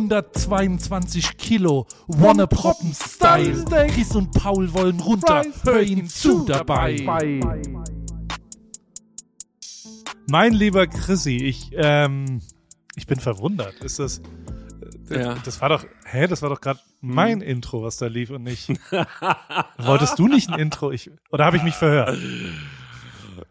122 Kilo, Wanna Proppen Style. Chris und Paul wollen runter, hör ihnen zu dabei. Mein lieber Chrissy, ich, ähm, ich bin verwundert. Ist das, äh, Ja. das war doch, hä, das war doch gerade mein Intro, was da lief und nicht. Wolltest du nicht ein Intro? Ich, oder habe ich mich verhört?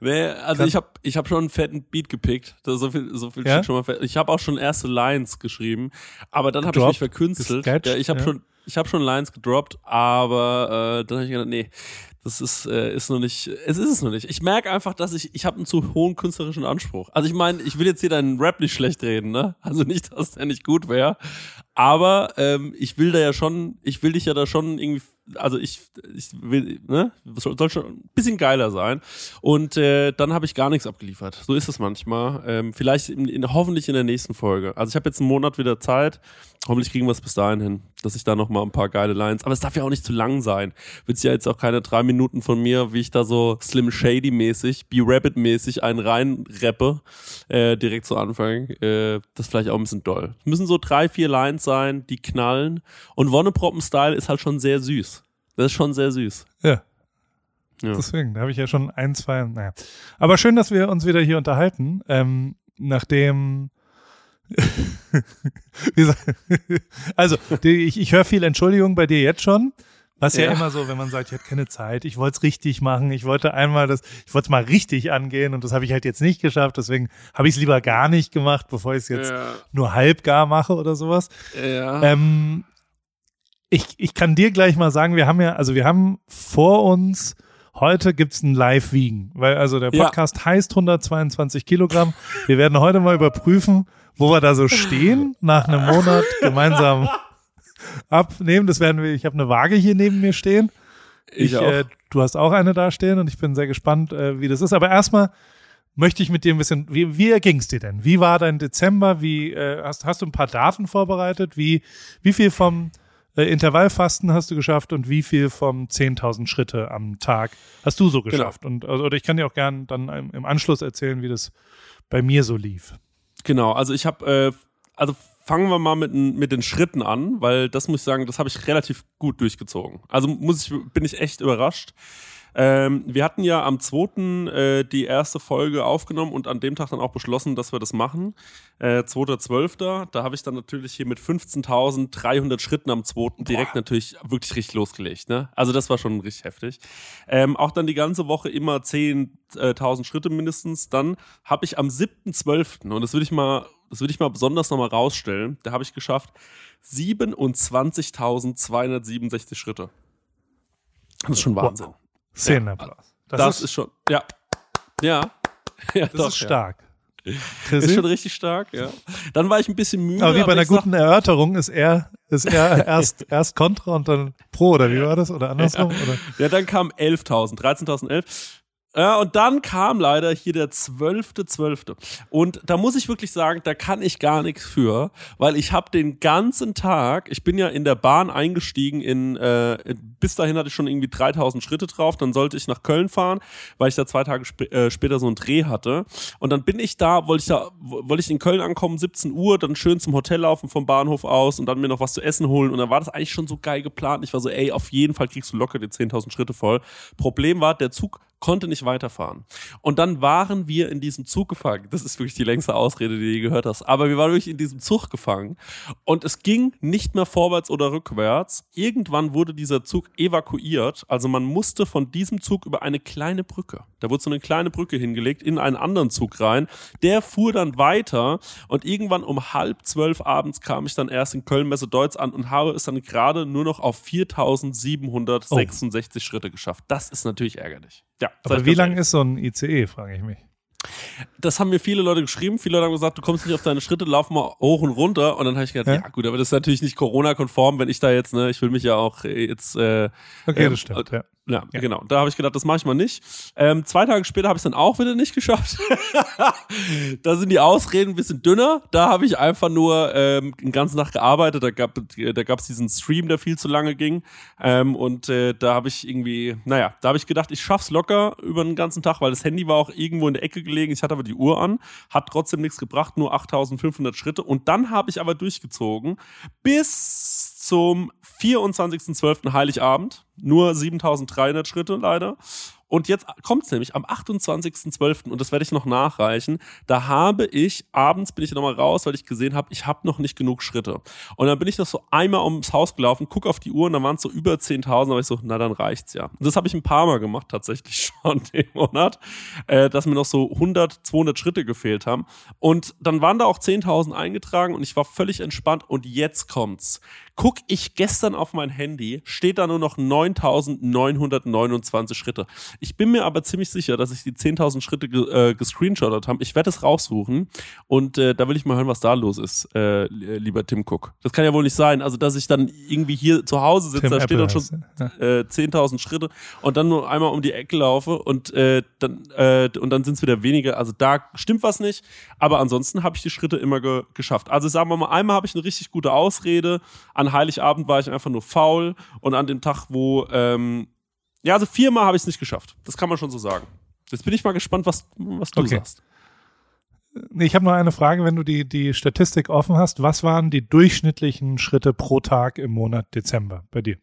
Nee, also Kann- ich habe ich hab schon einen fetten Beat gepickt. So viel, so viel Ja? steht schon mal fest. Ich habe auch schon erste Lines geschrieben, aber dann habe ich mich verkünstelt. Gesketcht? Ja, ich habe Ja. schon, ich habe schon Lines gedroppt, aber äh, dann habe ich gedacht, nee, das ist äh, ist noch nicht, es ist es noch nicht. Ich merke einfach, dass ich, ich habe einen zu hohen künstlerischen Anspruch. Also ich meine, ich will jetzt hier deinen Rap nicht schlecht reden, ne? Also nicht, dass der nicht gut wäre, aber ähm, ich will da ja schon, ich will dich ja da schon irgendwie, also ich, ich will, ne, soll, schon ein bisschen geiler sein. Und äh, dann habe ich gar nichts abgeliefert. So ist es manchmal. Ähm, vielleicht in, in, hoffentlich in der nächsten Folge. Also ich habe jetzt einen Monat wieder Zeit. Hoffentlich kriegen wir es bis dahin hin, dass ich da noch mal ein paar geile Lines. Aber es darf ja auch nicht zu lang sein. Willst ja jetzt auch keine drei Minuten von mir, wie ich da so Slim Shady mäßig, Be Rabbit mäßig einen rein rappe äh, direkt zu Anfang. Äh, das ist vielleicht auch ein bisschen doll. Es müssen so drei, vier Lines sein, die knallen. Und Wonneproppen-Style ist halt schon sehr süß. Das ist schon sehr süß. Ja. Ja. Deswegen, da habe ich ja schon ein, zwei, naja. Aber schön, dass wir uns wieder hier unterhalten, ähm, nachdem also, die, ich, ich höre viel Entschuldigung bei dir jetzt schon. Was ja. Ja. immer so, wenn man sagt, ich habe keine Zeit, ich wollte es richtig machen, ich wollte einmal das, ich wollte es mal richtig angehen und das habe ich halt jetzt nicht geschafft, deswegen habe ich es lieber gar nicht gemacht, bevor ich es jetzt Ja. nur halb gar mache oder sowas. Ja. Ähm, ich, ich kann dir gleich mal sagen, wir haben ja, also wir haben vor uns, heute gibt's ein Live-Wiegen, weil also der Ja. Podcast heißt 122 Kilogramm. Wir werden heute mal überprüfen, wo wir da so stehen, nach einem Monat gemeinsam abnehmen. Das werden wir, ich habe eine Waage hier neben mir stehen. Ich auch. Äh, du hast auch eine da stehen und ich bin sehr gespannt, äh, wie das ist. Aber erstmal möchte ich mit dir ein bisschen, wie, wie ging's dir denn? Wie war dein Dezember? Wie äh, hast, hast du ein paar Daten vorbereitet? Wie, wie viel vom äh, Intervallfasten hast du geschafft und wie viel vom 10.000 Schritte am Tag hast du so Genau. geschafft? Und also, oder ich kann dir auch gern dann im, Anschluss erzählen, wie das bei mir so lief. Genau, also ich habe, äh, also fangen wir mal mit, mit den Schritten an, weil das muss ich sagen, das habe ich relativ gut durchgezogen. Also muss ich, bin ich echt überrascht. Ähm, wir hatten ja am 2. Äh, die erste Folge aufgenommen und an dem Tag dann auch beschlossen, dass wir das machen. Äh, 2.12. Da habe ich dann natürlich hier mit 15.300 Schritten am 2. direkt natürlich wirklich richtig losgelegt. Ne? Also das war schon richtig heftig. Ähm, auch dann die ganze Woche immer 10.000 Schritte mindestens. Dann habe ich am 7.12. und das würde ich mal, das würde ich mal besonders nochmal rausstellen, da habe ich geschafft 27.267 Schritte. Das ist schon Wahnsinn. Szenenapplaus. Das, ist, schon, ja. Ja. ja das ist stark. Ja. Ist schon richtig stark, ja. Dann war ich ein bisschen müde. aber wie bei einer ich sag- guten Erörterung ist er, ist er erst, erst Contra und dann Pro, oder wie war das? Oder andersrum? Oder? Ja, dann kam 11.000, 13.011. Ja, und dann kam leider hier der 12.12. Und da muss ich wirklich sagen, da kann ich gar nichts für, weil ich habe den ganzen Tag, ich bin ja in der Bahn eingestiegen in, äh, bis dahin hatte ich schon irgendwie 3000 Schritte drauf, dann sollte ich nach Köln fahren, weil ich da zwei Tage sp äh, später so einen Dreh hatte. Und dann bin ich da, wollte ich da, wollte ich in Köln ankommen, 17 Uhr, dann schön zum Hotel laufen vom Bahnhof aus und dann mir noch was zu essen holen. Und dann war das eigentlich schon so geil geplant. Ich war so, ey, auf jeden Fall kriegst du locker die 10.000 Schritte voll. Problem war, der Zug konnte nicht weiterfahren. Und dann waren wir in diesem Zug gefangen. Das ist wirklich die längste Ausrede, die du je gehört hast. Aber wir waren wirklich in diesem Zug gefangen. Und es ging nicht mehr vorwärts oder rückwärts. Irgendwann wurde dieser Zug evakuiert. Also man musste von diesem Zug über eine kleine Brücke. Da wurde so eine kleine Brücke hingelegt in einen anderen Zug rein. Der fuhr dann weiter. Und irgendwann um halb zwölf abends kam ich dann erst in Köln-Messe Deutz an und habe es dann gerade nur noch auf 4766 Schritte geschafft. Das ist natürlich ärgerlich. Ja, Aber wie lang ist so ein ICE, frage ich mich. Das haben mir viele Leute geschrieben. Viele Leute haben gesagt, du kommst nicht auf deine Schritte, lauf mal hoch und runter. Und dann habe ich gedacht, Ja. ja? gut, aber das ist natürlich nicht Corona-konform, wenn ich da jetzt, ne, ich will mich ja auch äh, jetzt, äh, Okay, ähm, das stimmt, ja. Ja, ja, genau. Da habe ich gedacht, das mache ich mal nicht. Ähm, zwei Tage später habe ich es dann auch wieder nicht geschafft. da sind die Ausreden ein bisschen dünner. Da habe ich einfach nur ähm, den ganzen Tag gearbeitet. Da gab da gab's diesen Stream, der viel zu lange ging. Ähm, und äh, da habe ich irgendwie, naja, da habe ich gedacht, ich schaff's locker über den ganzen Tag, weil das Handy war auch irgendwo in der Ecke gelegen. Ich hatte aber die Uhr an, hat trotzdem nichts gebracht, nur 8500 Schritte. Und dann habe ich aber durchgezogen bis zum 24.12. Heiligabend. Nur 7300 Schritte leider. Und jetzt kommt es nämlich am 28.12. und das werde ich noch nachreichen. Da habe ich, abends bin ich nochmal raus, weil ich gesehen habe, ich habe noch nicht genug Schritte. Und dann bin ich noch so einmal ums Haus gelaufen, gucke auf die Uhr und dann waren es so über 10.000, aber ich so, na dann reicht's ja. Und das habe ich ein paar Mal gemacht tatsächlich schon den Monat, äh, dass mir noch so 100, 200 Schritte gefehlt haben. Und dann waren da auch 10.000 eingetragen und ich war völlig entspannt und jetzt kommt's. Guck ich gestern auf mein Handy, steht da nur noch 9.929 Schritte. Ich bin mir aber ziemlich sicher, dass ich die 10.000 Schritte äh, gescreenshottet habe. Ich werde es raussuchen und äh, da will ich mal hören, was da los ist, äh, lieber Tim Cook. Das kann ja wohl nicht sein. Also, dass ich dann irgendwie hier zu Hause sitze, Tim da steht dann schon äh, 10.000 Schritte und dann nur einmal um die Ecke laufe und äh, dann äh, und dann sind es wieder weniger. Also da stimmt was nicht. Aber ansonsten habe ich die Schritte immer ge geschafft. Also sagen wir mal, einmal habe ich eine richtig gute Ausrede. An Heiligabend war ich einfach nur faul und an dem Tag, wo ähm, ja, also viermal habe ich es nicht geschafft. Das kann man schon so sagen. Jetzt bin ich mal gespannt, was, was du okay. sagst. Ich habe noch eine Frage, wenn du die, die Statistik offen hast. Was waren die durchschnittlichen Schritte pro Tag im Monat Dezember bei dir?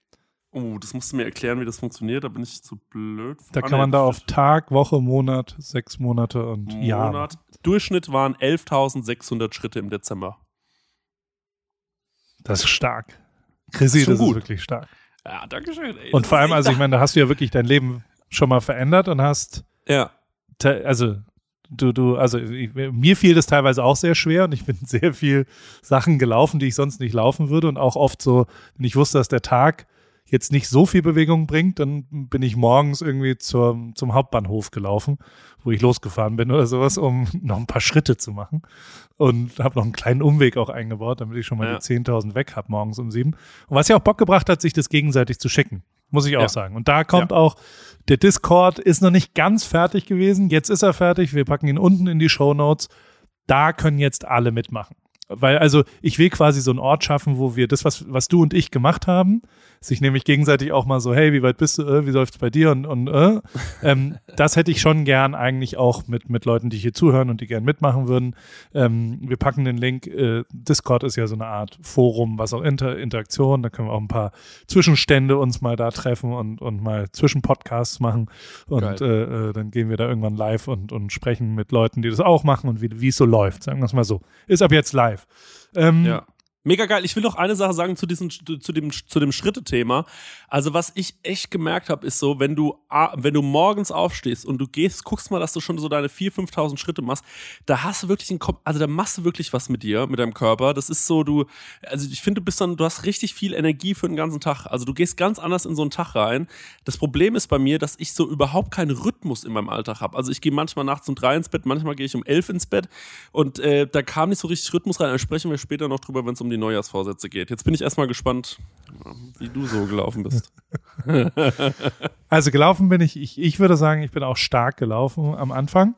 Oh, das musst du mir erklären, wie das funktioniert. Da bin ich zu blöd. Da kann man da auf Tag, Woche, Monat, sechs Monate und Monat. Jahr. Durchschnitt waren 11.600 Schritte im Dezember. Das ist stark. Chrissy, das ist, das ist wirklich stark. Ja, danke schön. Ey, und vor allem, also ich meine, da hast du ja wirklich dein Leben schon mal verändert und hast, ja, also du, du, also ich, mir fiel das teilweise auch sehr schwer und ich bin sehr viel Sachen gelaufen, die ich sonst nicht laufen würde und auch oft so, wenn ich wusste, dass der Tag jetzt nicht so viel Bewegung bringt, dann bin ich morgens irgendwie zur, zum Hauptbahnhof gelaufen, wo ich losgefahren bin oder sowas, um noch ein paar Schritte zu machen. Und habe noch einen kleinen Umweg auch eingebaut, damit ich schon mal ja. die 10.000 weg habe morgens um sieben. Und was ja auch Bock gebracht hat, sich das gegenseitig zu schicken. Muss ich auch ja. sagen. Und da kommt ja. auch, der Discord ist noch nicht ganz fertig gewesen. Jetzt ist er fertig. Wir packen ihn unten in die Show Notes. Da können jetzt alle mitmachen. Weil, also, ich will quasi so einen Ort schaffen, wo wir das, was, was du und ich gemacht haben, sich nämlich gegenseitig auch mal so, hey, wie weit bist du, äh, wie läuft's bei dir und, und äh, ähm, das hätte ich schon gern eigentlich auch mit, mit Leuten, die hier zuhören und die gern mitmachen würden. Ähm, wir packen den Link, äh, Discord ist ja so eine Art Forum, was auch Inter Interaktion, da können wir auch ein paar Zwischenstände uns mal da treffen und, und mal Zwischenpodcasts machen und äh, äh, dann gehen wir da irgendwann live und, und sprechen mit Leuten, die das auch machen und wie, wie es so läuft, sagen wir es mal so. Ist ab jetzt live. Ähm, ja. Mega geil. Ich will noch eine Sache sagen zu diesem, zu dem, zu dem Schrittethema. Also was ich echt gemerkt habe, ist so, wenn du, wenn du morgens aufstehst und du gehst, guckst mal, dass du schon so deine 4.000, 5.000 Schritte machst, da hast du wirklich einen Kopf, also da machst du wirklich was mit dir, mit deinem Körper. Das ist so, du, also ich finde, du bist dann, du hast richtig viel Energie für den ganzen Tag. Also du gehst ganz anders in so einen Tag rein. Das Problem ist bei mir, dass ich so überhaupt keinen Rhythmus in meinem Alltag habe. Also ich gehe manchmal nachts um drei ins Bett, manchmal gehe ich um elf ins Bett und äh, da kam nicht so richtig Rhythmus rein. Da sprechen wir später noch drüber, wenn es um die die Neujahrsvorsätze geht. Jetzt bin ich erstmal gespannt, wie du so gelaufen bist. also gelaufen bin ich, ich, ich würde sagen, ich bin auch stark gelaufen am Anfang.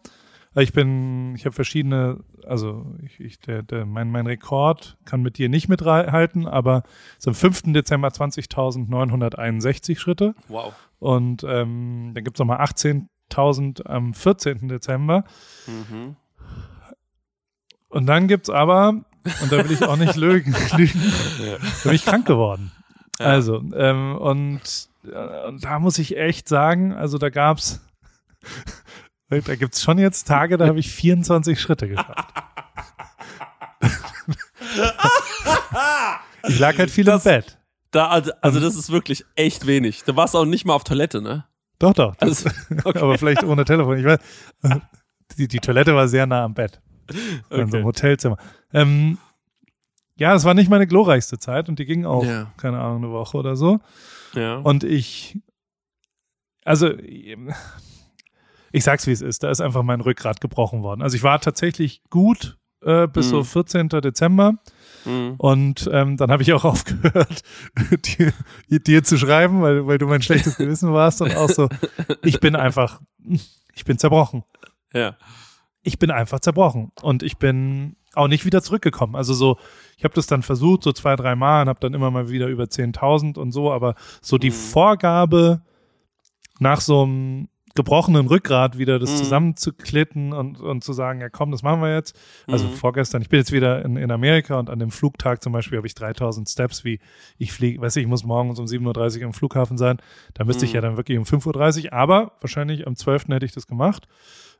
Ich bin, ich habe verschiedene, also ich, ich, der, der, mein, mein Rekord kann mit dir nicht mithalten, aber es am 5. Dezember 20.961 Schritte. Wow. Und ähm, dann gibt es nochmal 18.000 am 14. Dezember. Mhm. Und dann gibt es aber und da will ich auch nicht lügen. lügen. Ja. Da bin ich krank geworden. Ja. Also, ähm, und, äh, und da muss ich echt sagen, also da gab's, da gibt's schon jetzt Tage, da habe ich 24 Schritte geschafft. ich lag halt viel das, im Bett. Da, also, also das ist wirklich echt wenig. Du warst auch nicht mal auf Toilette, ne? Doch, doch. Also, okay. Aber vielleicht ohne Telefon. Ich weiß, die, die Toilette war sehr nah am Bett. Okay. In so einem Hotelzimmer. Ähm, ja, es war nicht meine glorreichste Zeit und die ging auch, ja. keine Ahnung, eine Woche oder so. Ja. Und ich, also, ich sag's wie es ist, da ist einfach mein Rückgrat gebrochen worden. Also ich war tatsächlich gut äh, bis so 14. Dezember. Mhm. Und ähm, dann habe ich auch aufgehört, dir, dir zu schreiben, weil, weil du mein schlechtes Gewissen warst und auch so, ich bin einfach, ich bin zerbrochen. Ja. Ich bin einfach zerbrochen. Und ich bin auch nicht wieder zurückgekommen. Also so, ich habe das dann versucht, so zwei, drei Mal und habe dann immer mal wieder über 10.000 und so, aber so die Mhm. Vorgabe nach so einem gebrochenen Rückgrat wieder das Mhm. zusammenzuklitten und, und zu sagen, ja komm, das machen wir jetzt. Also Mhm. vorgestern, ich bin jetzt wieder in, in Amerika und an dem Flugtag zum Beispiel habe ich 3000 Steps, wie ich fliege, weiß ich, ich muss morgens um 7.30 Uhr am Flughafen sein. Da müsste ich Mhm. ja dann wirklich um 5.30 Uhr, aber wahrscheinlich am 12. hätte ich das gemacht.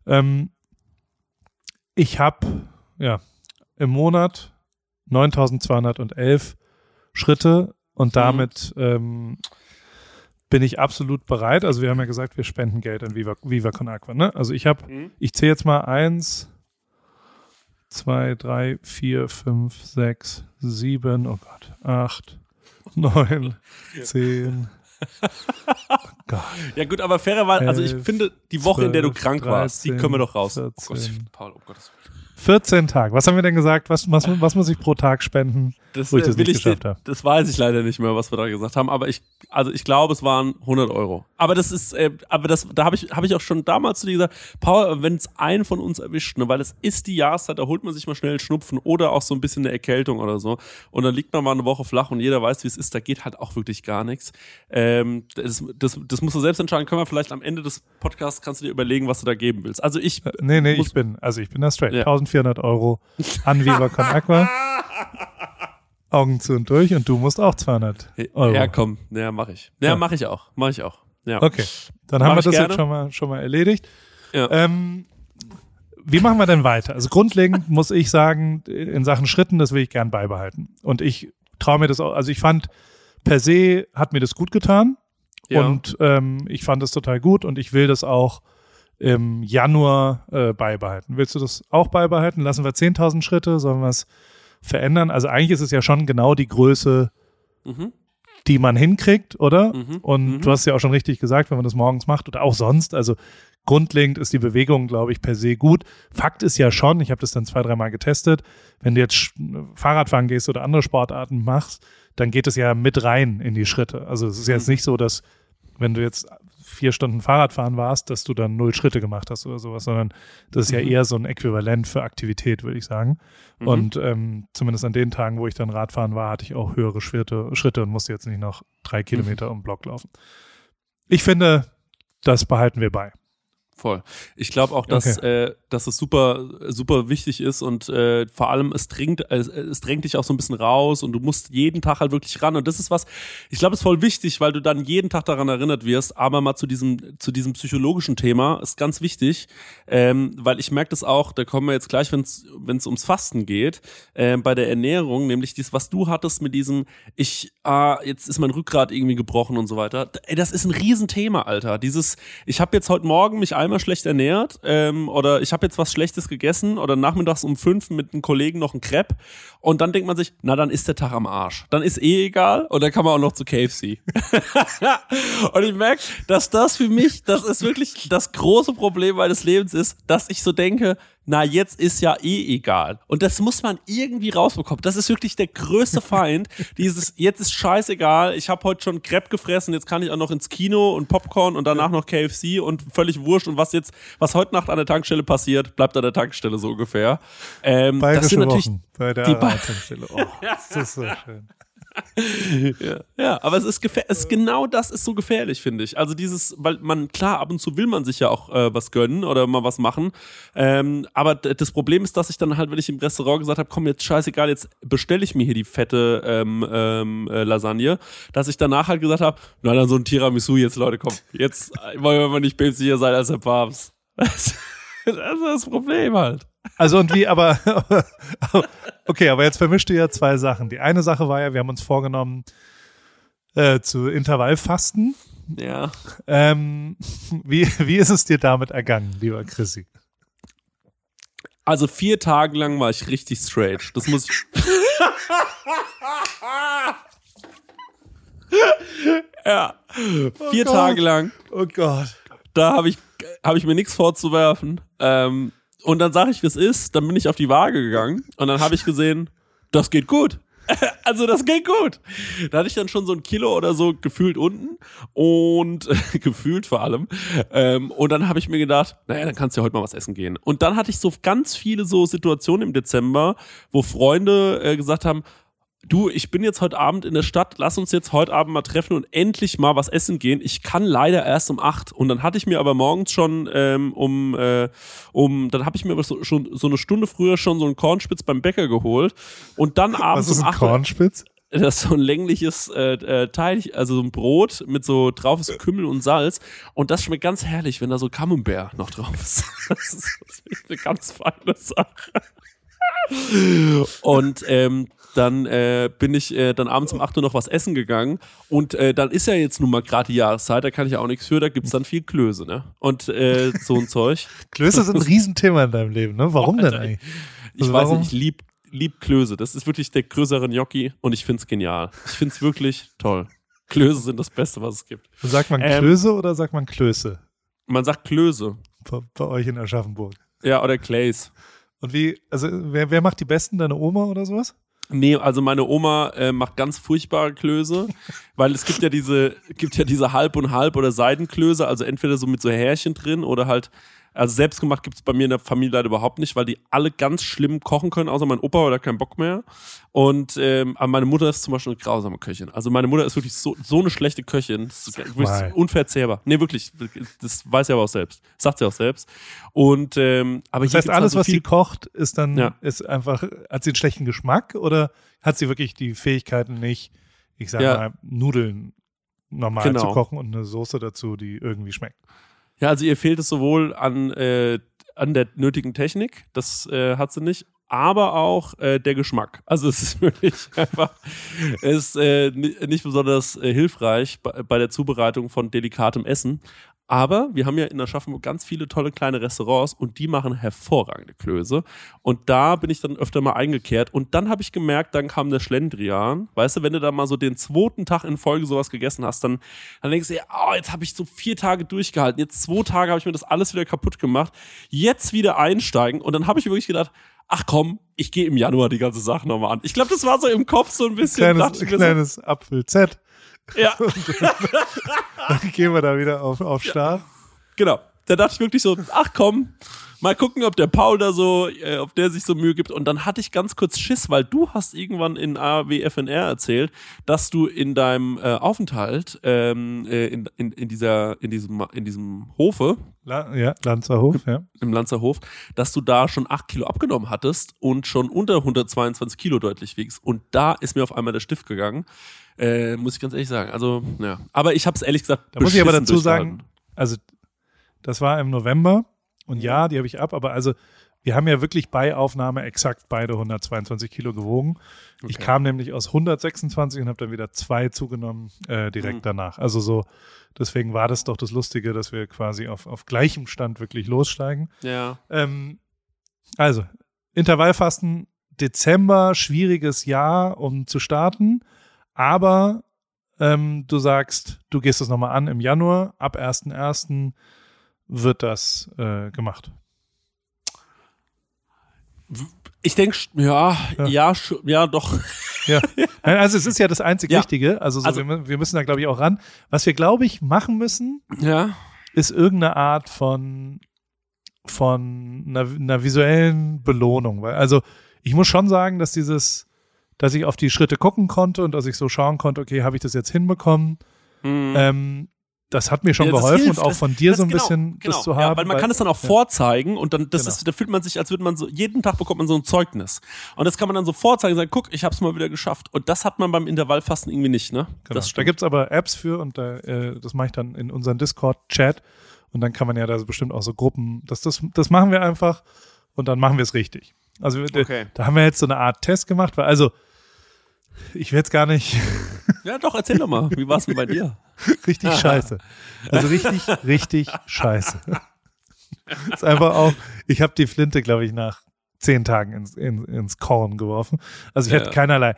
Ähm, ich habe ja im Monat 9211 Schritte und damit ähm, bin ich absolut bereit. Also wir haben ja gesagt, wir spenden Geld an Viva, Viva Con Aqua. Ne? Also ich habe, Mhm. ich zähle jetzt mal eins, zwei, drei, vier, fünf, sechs, sieben, oh Gott, acht, neun, zehn. Oh Gott. Ja gut, aber fairerweise, also ich finde, die Woche, in der du 12, krank warst, die können wir doch raus. 13, oh Gott, Paul, oh Gott. 14 Tage. Was haben wir denn gesagt? Was, was, was muss ich pro Tag spenden? Das, Wo ich äh, das nicht ich, geschafft habe. das weiß ich leider nicht mehr, was wir da gesagt haben, aber ich, also ich glaube, es waren 100 Euro. Aber das ist, äh, aber das, da habe ich, habe ich auch schon damals zu dir gesagt, Paul, wenn es einen von uns erwischt, ne, weil es ist die Jahreszeit, da holt man sich mal schnell einen Schnupfen oder auch so ein bisschen eine Erkältung oder so und dann liegt man mal eine Woche flach und jeder weiß, wie es ist, da geht halt auch wirklich gar nichts. Ähm, das, das, das musst du selbst entscheiden, können wir vielleicht am Ende des Podcasts, kannst du dir überlegen, was du da geben willst. Also ich, Nee, nee, Muss- ich bin, also ich bin da straight. Ja. 1400 Euro an Viva Con Aqua. Augen zu und durch und du musst auch 200 Euro. ja komm, ja, mach ich. Ja, Ja. mach ich auch, mach ich auch. Ja. Okay, dann Mach haben wir das gerne. jetzt schon mal, schon mal erledigt. Ja. Ähm, wie machen wir denn weiter? Also grundlegend muss ich sagen, in Sachen Schritten, das will ich gern beibehalten. Und ich traue mir das auch, also ich fand, per se hat mir das gut getan. Ja. Und ähm, ich fand das total gut und ich will das auch im Januar äh, beibehalten. Willst du das auch beibehalten? Lassen wir 10.000 Schritte? Sollen wir es verändern? Also eigentlich ist es ja schon genau die Größe, Mhm. die man hinkriegt, oder? Mhm. Und Mhm. du hast ja auch schon richtig gesagt, wenn man das morgens macht oder auch sonst, also grundlegend ist die Bewegung, glaube ich, per se gut. Fakt ist ja schon, ich habe das dann zwei, dreimal getestet, wenn du jetzt Fahrradfahren gehst oder andere Sportarten machst, dann geht es ja mit rein in die Schritte. Also es ist jetzt Mhm. nicht so, dass wenn du jetzt vier Stunden Fahrradfahren warst, dass du dann null Schritte gemacht hast oder sowas, sondern das ist ja Mhm. eher so ein Äquivalent für Aktivität, würde ich sagen. Mhm. Und ähm, zumindest an den Tagen, wo ich dann Radfahren war, hatte ich auch höhere Schritte, Schritte und musste jetzt nicht noch drei Kilometer um den Block laufen. Ich finde, das behalten wir bei. Voll. Ich glaube auch, dass, äh, dass es super, super wichtig ist und äh, vor allem es drängt, äh, es drängt dich auch so ein bisschen raus und du musst jeden Tag halt wirklich ran. Und das ist was, ich glaube, ist voll wichtig, weil du dann jeden Tag daran erinnert wirst, aber mal zu diesem, zu diesem psychologischen Thema ist ganz wichtig, ähm, weil ich merke das auch, da kommen wir jetzt gleich, wenn es ums Fasten geht, äh, bei der Ernährung, nämlich dies, was du hattest mit diesem, ich, ah, jetzt ist mein Rückgrat irgendwie gebrochen und so weiter. Ey, das ist ein Riesenthema, Alter. Dieses, ich habe jetzt heute Morgen mich einmal schlecht ernährt ähm, oder ich habe jetzt was Schlechtes gegessen oder nachmittags um fünf mit einem Kollegen noch ein Crepe und dann denkt man sich, na dann ist der Tag am Arsch. Dann ist eh egal und dann kann man auch noch zu KFC. und ich merke, dass das für mich, das ist wirklich das große Problem meines Lebens ist, dass ich so denke, na jetzt ist ja eh egal. Und das muss man irgendwie rausbekommen. Das ist wirklich der größte Feind. Dieses, jetzt ist scheißegal, ich habe heute schon Crepe gefressen, jetzt kann ich auch noch ins Kino und Popcorn und danach noch KFC und völlig wurscht. Und was jetzt, was heute Nacht an der Tankstelle passiert, bleibt an der Tankstelle so ungefähr. Ähm, das sind natürlich Wochen bei der die Ba- Tankstelle. Oh, das ist so schön. Ja, ja, aber es ist, es ist genau das ist so gefährlich, finde ich. Also dieses, weil man, klar, ab und zu will man sich ja auch äh, was gönnen oder mal was machen. Ähm, aber das Problem ist, dass ich dann halt, wenn ich im Restaurant gesagt habe, komm, jetzt scheißegal, jetzt bestelle ich mir hier die fette ähm, ähm, äh, Lasagne, dass ich danach halt gesagt habe, na dann so ein Tiramisu jetzt, Leute, komm, jetzt äh, wollen wir mal nicht päpstlicher sein als der Papst. Das ist das Problem halt. Also und wie, aber okay, aber jetzt vermischst du ja zwei Sachen. Die eine Sache war ja, wir haben uns vorgenommen äh, zu Intervallfasten. Ja. Ähm, wie, wie ist es dir damit ergangen, lieber Chrissy? Also vier Tage lang war ich richtig straight. Das muss ich. ja. Vier Gott. Tage lang. Oh Gott. Da habe ich, hab ich mir nichts vorzuwerfen. Ähm, und dann sage ich, wie es ist. Dann bin ich auf die Waage gegangen und dann habe ich gesehen, das geht gut. Also das geht gut. Da hatte ich dann schon so ein Kilo oder so gefühlt unten und gefühlt vor allem. Ähm, und dann habe ich mir gedacht, naja, dann kannst du ja heute mal was essen gehen. Und dann hatte ich so ganz viele so Situationen im Dezember, wo Freunde äh, gesagt haben, du, ich bin jetzt heute Abend in der Stadt, lass uns jetzt heute Abend mal treffen und endlich mal was essen gehen. Ich kann leider erst um acht. Und dann hatte ich mir aber morgens schon ähm, um, äh, um, dann habe ich mir aber so, schon so eine Stunde früher schon so einen Kornspitz beim Bäcker geholt. Und dann abends Was ist um ein acht. Kornspitz? Das ist so ein längliches äh, äh, Teil, also so ein Brot mit so drauf ist Kümmel und Salz. Und das schmeckt ganz herrlich, wenn da so Camembert noch drauf ist. Das ist, das ist eine ganz feine Sache. Und ähm, dann äh, bin ich äh, dann abends um 8 Uhr noch was essen gegangen. Und äh, dann ist ja jetzt nun mal gerade die Jahreszeit, da kann ich ja auch nichts für, da gibt's dann viel Klöße, ne? Und äh, so ein Zeug. Klöße sind ein Riesenthema in deinem Leben, ne? Warum denn Alter, eigentlich? Ich Also weiß warum? nicht, ich lieb, lieb Klöße. Das ist wirklich der größere Gnocchi und ich find's genial. Ich find's wirklich toll. Klöße sind das Beste, was es gibt. Sagt man Ähm, Klöße oder sagt man Klöße Man sagt Klöße. bei, bei euch in Aschaffenburg? Ja, oder Clays. Und wie, also wer, wer macht die besten? Deine Oma oder sowas? Nee, also meine Oma äh, macht ganz furchtbare Klöße, weil es gibt ja diese, gibt ja diese Halb und Halb oder Seidenklöße, also entweder so mit so Härchen drin oder halt, also selbstgemacht gibt's bei mir in der Familie leider überhaupt nicht, weil die alle ganz schlimm kochen können, außer mein Opa oder keinen Bock mehr. Und ähm, aber meine Mutter ist zum Beispiel eine grausame Köchin. Also meine Mutter ist wirklich so, so eine schlechte Köchin. Das ist wirklich unverzehrbar. Nee, wirklich. Das weiß sie aber auch selbst. Das sagt sie auch selbst. Und ähm, aber Das heißt, gibt's alles, halt so was sie kocht, ist dann, Ja. ist einfach, hat sie einen schlechten Geschmack oder hat sie wirklich die Fähigkeiten nicht, ich sag Ja. mal, Nudeln normal Genau. zu kochen und eine Soße dazu, die irgendwie schmeckt? Ja, also ihr fehlt es sowohl an, äh, an der nötigen Technik, das äh, hat sie nicht, aber auch äh, der Geschmack. Also es ist wirklich einfach, ist äh, ni- nicht besonders äh, hilfreich bei, bei der Zubereitung von delikatem Essen. Aber wir haben ja in Aschaffenburg ganz viele tolle kleine Restaurants und die machen hervorragende Klöße. Und da bin ich dann öfter mal eingekehrt. Und dann habe ich gemerkt, dann kam der Schlendrian. Weißt du, wenn du da mal so den zweiten Tag in Folge sowas gegessen hast, dann, dann denkst du dir, oh, jetzt habe ich so vier Tage durchgehalten. Jetzt zwei Tage habe ich mir das alles wieder kaputt gemacht. Jetzt wieder einsteigen. Und dann habe ich wirklich gedacht, ach komm, ich gehe im Januar die ganze Sache nochmal an. Ich glaube, das war so im Kopf so ein bisschen. Kleines, kleines Apfel Z. ja. Dann gehen wir da wieder auf, auf Start. Genau. Da dachte ich wirklich so, ach komm, mal gucken, ob der Paul da so, äh, ob der sich so Mühe gibt. Und dann hatte ich ganz kurz Schiss, weil du hast irgendwann in AWFNR erzählt, dass du in deinem äh, Aufenthalt ähm, äh, in, in, in dieser, in diesem, in diesem Hofe, La, ja, Lanzerhof, ja. im Lanzerhof, dass du da schon acht Kilo abgenommen hattest und schon unter 122 Kilo deutlich wiegst. Und da ist mir auf einmal der Stift gegangen. Äh, muss ich ganz ehrlich sagen. Also, ja. Aber ich habe es ehrlich gesagt. Da muss ich aber dazu sagen, also das war im November und ja, die habe ich ab, aber also wir haben ja wirklich bei Aufnahme exakt beide 122 Kilo gewogen. Ich Okay. kam nämlich aus 126 und habe dann wieder zwei zugenommen äh, direkt Mhm. danach. Also so, deswegen war das doch das Lustige, dass wir quasi auf, auf gleichem Stand wirklich lossteigen. Ja. Ähm, also, Intervallfasten, Dezember, schwieriges Jahr, um zu starten. Aber ähm, du sagst, du gehst es nochmal an im Januar. Ab 1.1. wird das äh, gemacht. Ich denke, ja, Ja. ja, ja, doch. Ja. Also es ist ja das einzig Ja. Wichtige. Also, so, Also- wir, wir müssen da, glaube ich, auch ran. Was wir, glaube ich, machen müssen, Ja. ist irgendeine Art von, von einer, einer visuellen Belohnung. Weil, also ich muss schon sagen, dass dieses, dass ich auf die Schritte gucken konnte und dass ich so schauen konnte, okay, habe ich das jetzt hinbekommen? Mhm. Ähm, das hat mir schon Ja, geholfen hilft. und auch von dir das- so ein genau, bisschen genau. das zu Ja, haben. weil man kann es dann auch ja. vorzeigen und dann das Genau. ist, da fühlt man sich, als würde man so jeden Tag bekommt man so ein Zeugnis und das kann man dann so vorzeigen, und sagen, guck, ich habe es mal wieder geschafft und das hat man beim Intervallfasten irgendwie nicht, ne? Genau. Da gibt's aber Apps für und da, äh, das mache ich dann in unseren Discord-Chat und dann kann man ja da bestimmt auch so Gruppen, das, das, das machen wir einfach und dann machen wir es richtig. Also Okay. da haben wir jetzt so eine Art Test gemacht, weil also ich will jetzt gar nicht Ja, doch, erzähl doch mal, wie war's denn bei dir? richtig scheiße. Also richtig, richtig scheiße. ist einfach auch, ich habe die Flinte, glaube ich, nach zehn Tagen ins, in, ins Korn geworfen. Also ich Ja. hatte keinerlei.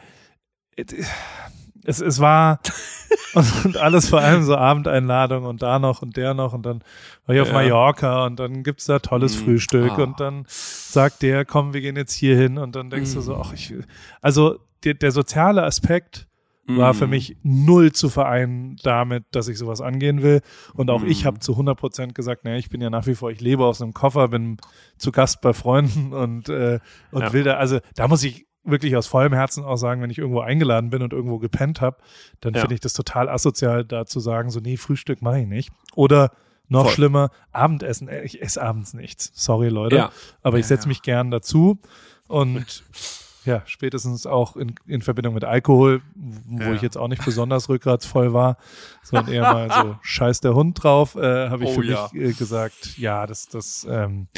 es, es war und, und alles vor allem so Abendeinladung und da noch und der noch und dann war ich auf Ja. Mallorca und dann gibt's da tolles Mm, Frühstück ah. und dann sagt der, komm, wir gehen jetzt hier hin und dann denkst du so, Mm. ach ich, also der, der soziale Aspekt war für Mm. mich null zu vereinen damit, dass ich sowas angehen will. Und auch ich Mhm. habe zu 100 Prozent gesagt, naja, ich bin ja nach wie vor, ich lebe aus einem Koffer, bin zu Gast bei Freunden und, äh, und Ja. will da, also da muss ich wirklich aus vollem Herzen auch sagen, wenn ich irgendwo eingeladen bin und irgendwo gepennt habe, dann Ja. finde ich das total asozial, da zu sagen, so, nee, Frühstück mache ich nicht. Oder noch Voll. schlimmer, Abendessen, äh, ich esse abends nichts. Sorry, Leute. Ja. Aber ich setze mich gern dazu und ja, spätestens auch in, in Verbindung mit Alkohol, wo Ja. ich jetzt auch nicht besonders rückgratsvoll war, sondern eher mal so scheiß der Hund drauf, äh, habe ich Oh für ja. mich äh, gesagt, ja, das, das, ähm,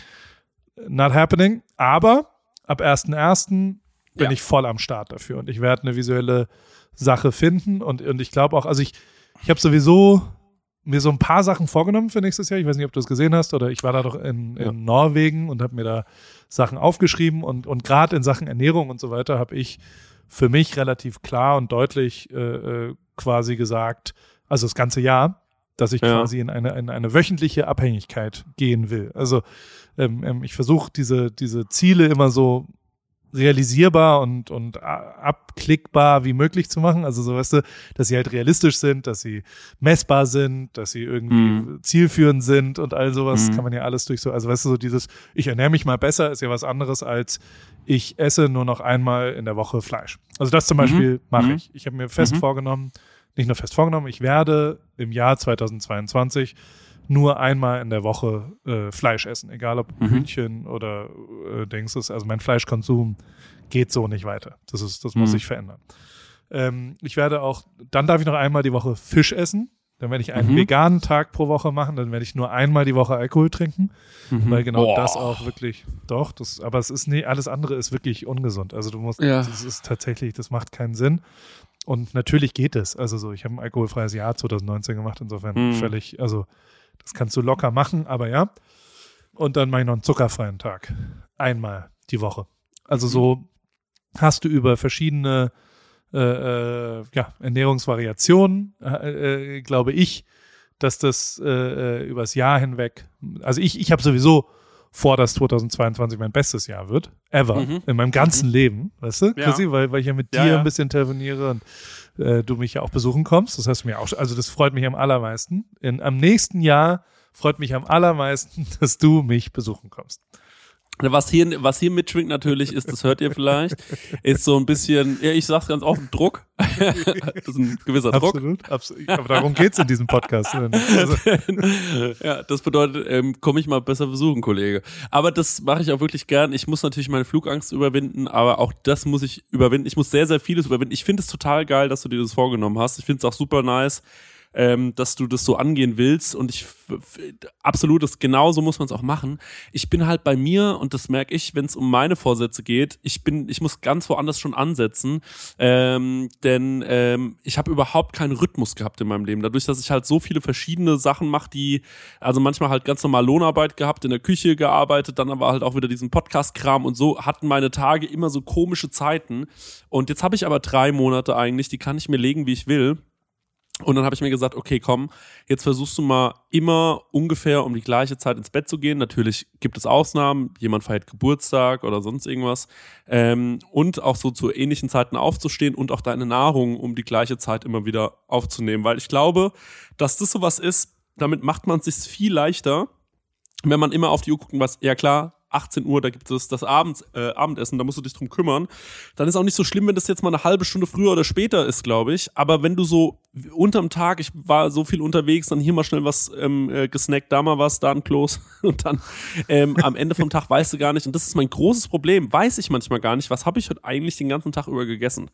not happening. Aber ab 1.1. bin Ja. ich voll am Start dafür und ich werde eine visuelle Sache finden und, und ich glaube auch, also ich, ich habe sowieso mir so ein paar Sachen vorgenommen für nächstes Jahr. Ich weiß nicht, ob du es gesehen hast oder ich war da doch in, in Ja. Norwegen und habe mir da Sachen aufgeschrieben und, und gerade in Sachen Ernährung und so weiter habe ich für mich relativ klar und deutlich äh, äh, quasi gesagt, also das ganze Jahr, dass ich Ja. quasi in eine, in eine wöchentliche Abhängigkeit gehen will. Also ähm, ähm, ich versuche diese, diese Ziele immer so realisierbar und, und abklickbar wie möglich zu machen. Also so weißt du, dass sie halt realistisch sind, dass sie messbar sind, dass sie irgendwie Mhm. zielführend sind und all sowas Mhm. kann man ja alles durch so, also weißt du, so dieses, ich ernähre mich mal besser, ist ja was anderes als ich esse nur noch einmal in der Woche Fleisch. Also das zum Mhm. Beispiel mache Mhm. ich. Ich habe mir fest Mhm. vorgenommen, nicht nur fest vorgenommen, ich werde im Jahr 2022 nur einmal in der Woche äh, Fleisch essen, egal ob Mhm. Hühnchen oder äh, denkst es, also mein Fleischkonsum geht so nicht weiter. Das ist, das muss Mhm. sich verändern. Ähm, ich werde auch, dann darf ich noch einmal die Woche Fisch essen. Dann werde ich einen Mhm. veganen Tag pro Woche machen. Dann werde ich nur einmal die Woche Alkohol trinken, Mhm. weil genau Boah. das auch wirklich, doch, das, aber es ist nee, alles andere ist wirklich ungesund. Also du musst, Ja. das ist tatsächlich, das macht keinen Sinn. Und natürlich geht es. Also so, ich habe ein alkoholfreies Jahr 2019 gemacht, insofern Mhm. völlig, also das kannst du locker machen, aber ja. Und dann mache ich noch einen zuckerfreien Tag. Einmal die Woche. Also so hast du über verschiedene äh, äh, ja, Ernährungsvariationen, äh, äh, glaube ich, dass das äh, äh, übers Jahr hinweg, also ich, ich habe sowieso vor, dass 2022 mein bestes Jahr wird, ever, Mhm. in meinem ganzen Leben, weißt du, Ja. Chrissy, weil, weil ich ja mit Ja, dir ein bisschen telefoniere und äh, du mich ja auch besuchen kommst. Das heißt mir auch, also das freut mich am allermeisten. In, am nächsten Jahr freut mich am allermeisten, dass du mich besuchen kommst. Was hier, was hier mitschwingt natürlich ist, das hört ihr vielleicht, ist so ein bisschen, ja, ich sag's ganz offen, Druck. das ist ein gewisser Druck. Absolut, absolut. Aber darum geht's in diesem Podcast. Also, ja, das bedeutet, ähm, komme ich mal besser besuchen, Kollege. Aber das mache ich auch wirklich gern. Ich muss natürlich meine Flugangst überwinden, aber auch das muss ich überwinden. Ich muss sehr, sehr vieles überwinden. Ich finde es total geil, dass du dir das vorgenommen hast. Ich finde es auch super nice, ähm, dass du das so angehen willst. Und ich absolut, das genau so muss man es auch machen. Ich bin halt bei mir und das merke ich, wenn es um meine Vorsätze geht. Ich bin, ich muss ganz woanders schon ansetzen, ähm, denn ähm, ich habe überhaupt keinen Rhythmus gehabt in meinem Leben. Dadurch, dass ich halt so viele verschiedene Sachen mache, die also manchmal halt ganz normal Lohnarbeit gehabt, in der Küche gearbeitet, dann aber halt auch wieder diesen Podcast-Kram und so hatten meine Tage immer so komische Zeiten. Und jetzt habe ich aber drei Monate eigentlich, die kann ich mir legen, wie ich will. Und dann habe ich mir gesagt, okay, komm, jetzt versuchst du mal immer ungefähr um die gleiche Zeit ins Bett zu gehen. Natürlich gibt es Ausnahmen, jemand feiert Geburtstag oder sonst irgendwas. Ähm, und auch so zu ähnlichen Zeiten aufzustehen und auch deine Nahrung um die gleiche Zeit immer wieder aufzunehmen. Weil ich glaube, dass das sowas ist, damit macht man es sich viel leichter, wenn man immer auf die Uhr gucken, was, ja klar, 18 Uhr, da gibt es das Abends, äh, Abendessen, da musst du dich drum kümmern. Dann ist auch nicht so schlimm, wenn das jetzt mal eine halbe Stunde früher oder später ist, glaube ich. Aber wenn du so unterm Tag, ich war so viel unterwegs, dann hier mal schnell was ähm, äh, gesnackt, da mal was, da ein Kloß und dann ähm, am Ende vom Tag weißt du gar nicht. Und das ist mein großes Problem, weiß ich manchmal gar nicht, was habe ich heute eigentlich den ganzen Tag über gegessen.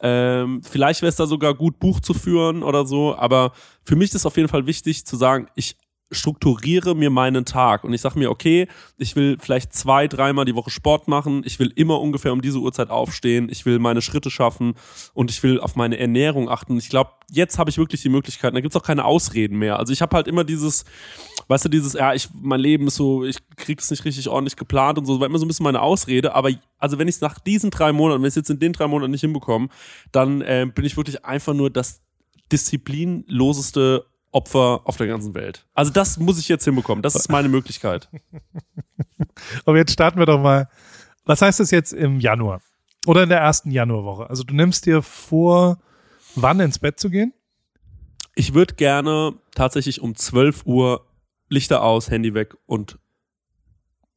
Ähm, vielleicht wäre es da sogar gut, Buch zu führen oder so, aber für mich ist auf jeden Fall wichtig zu sagen, ich strukturiere mir meinen Tag. Und ich sage mir, okay, ich will vielleicht zwei, dreimal die Woche Sport machen, ich will immer ungefähr um diese Uhrzeit aufstehen, ich will meine Schritte schaffen und ich will auf meine Ernährung achten. Ich glaube, jetzt habe ich wirklich die Möglichkeit, da gibt's auch keine Ausreden mehr. Also ich habe halt immer dieses, weißt du, dieses, ja, ich, mein Leben ist so, ich krieg's nicht richtig ordentlich geplant und so, war immer so ein bisschen meine Ausrede, aber also wenn ich nach diesen drei Monaten, wenn ich jetzt in den drei Monaten nicht hinbekomme, dann äh, bin ich wirklich einfach nur das disziplinloseste Opfer auf der ganzen Welt. Also das muss ich jetzt hinbekommen. Das ist meine Möglichkeit. Aber jetzt starten wir doch mal. Was heißt das jetzt im Januar? Oder in der ersten Januarwoche? Also du nimmst dir vor, wann ins Bett zu gehen? Ich würde gerne tatsächlich um 12 Uhr Lichter aus, Handy weg und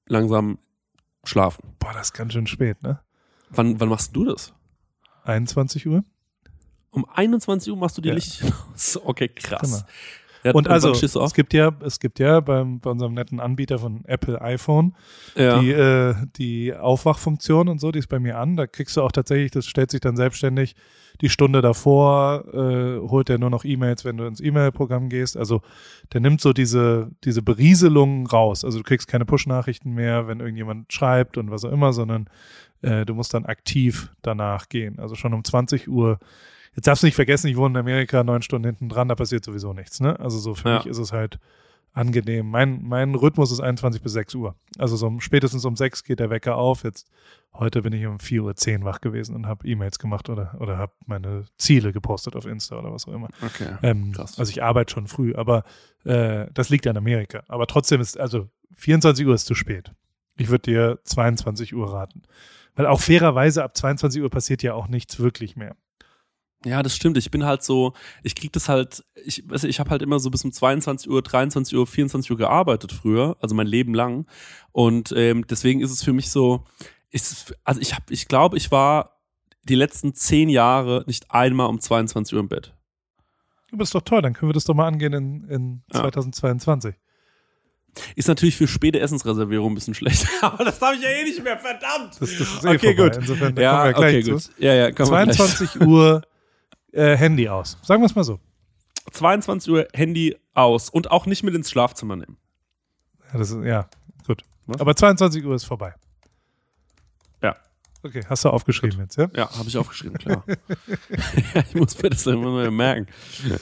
langsam schlafen. Boah, das ist ganz schön spät, ne? Wann, wann machst du das? 21 Uhr? Um 21 Uhr machst du die Ja. Lichter aus. Okay, krass. Genau. Ja, Und wann also, es gibt ja, es gibt ja beim, bei unserem netten Anbieter von Apple iPhone ja. die, äh, die Aufwachfunktion und so, die ist bei mir an. Da kriegst du auch tatsächlich, das stellt sich dann selbstständig die Stunde davor, äh, holt er nur noch E-Mails, wenn du ins E-Mail-Programm gehst. Also der nimmt so diese, diese Berieselungen raus. Also du kriegst keine Push-Nachrichten mehr, wenn irgendjemand schreibt und was auch immer, sondern äh, du musst dann aktiv danach gehen. Also schon um 20 Uhr. Jetzt darfst du nicht vergessen, ich wohne in Amerika neun Stunden hinten dran, da passiert sowieso nichts. Ne? Also so für Ja. mich ist es halt angenehm. Mein, mein Rhythmus ist 21 bis 6 Uhr. Also so spätestens um 6 geht der Wecker auf. Jetzt heute bin ich um 4.10 Uhr wach gewesen und habe E-Mails gemacht oder, oder habe meine Ziele gepostet auf Insta oder was auch immer. Okay. Ähm, also ich arbeite schon früh, aber äh, das liegt an Amerika. Aber trotzdem ist, also 24 Uhr ist zu spät. Ich würde dir 22 Uhr raten. Weil auch fairerweise ab 22 Uhr passiert ja auch nichts wirklich mehr. Ja, das stimmt. Ich bin halt so, ich krieg das halt, ich weiß, ich habe halt immer so bis um 22 Uhr, 23 Uhr, 24 Uhr gearbeitet früher, also mein Leben lang. Und ähm, deswegen ist es für mich so, ist, also ich habe, ich glaube, ich war die letzten zehn Jahre nicht einmal um 22 Uhr im Bett. Du bist doch toll, dann können wir das doch mal angehen in, in Ja. 2022. Ist natürlich für späte Essensreservierung ein bisschen schlecht. Aber das darf ich ja eh nicht mehr, verdammt. Das, das ist eh Okay, vorbei. gut. Insofern, ja, kommen wir gleich okay, zu. gut. Ja, ja, kommen wir gleich. 22 Uhr äh, Handy aus. Sagen wir es mal so. 22 Uhr Handy aus und auch nicht mit ins Schlafzimmer nehmen. Ja, das ist, ja gut. Was? Aber 22 Uhr ist vorbei. Ja. Okay, hast du aufgeschrieben jetzt, ja? Ja, habe ich aufgeschrieben, klar. ich muss mir das immer mal merken.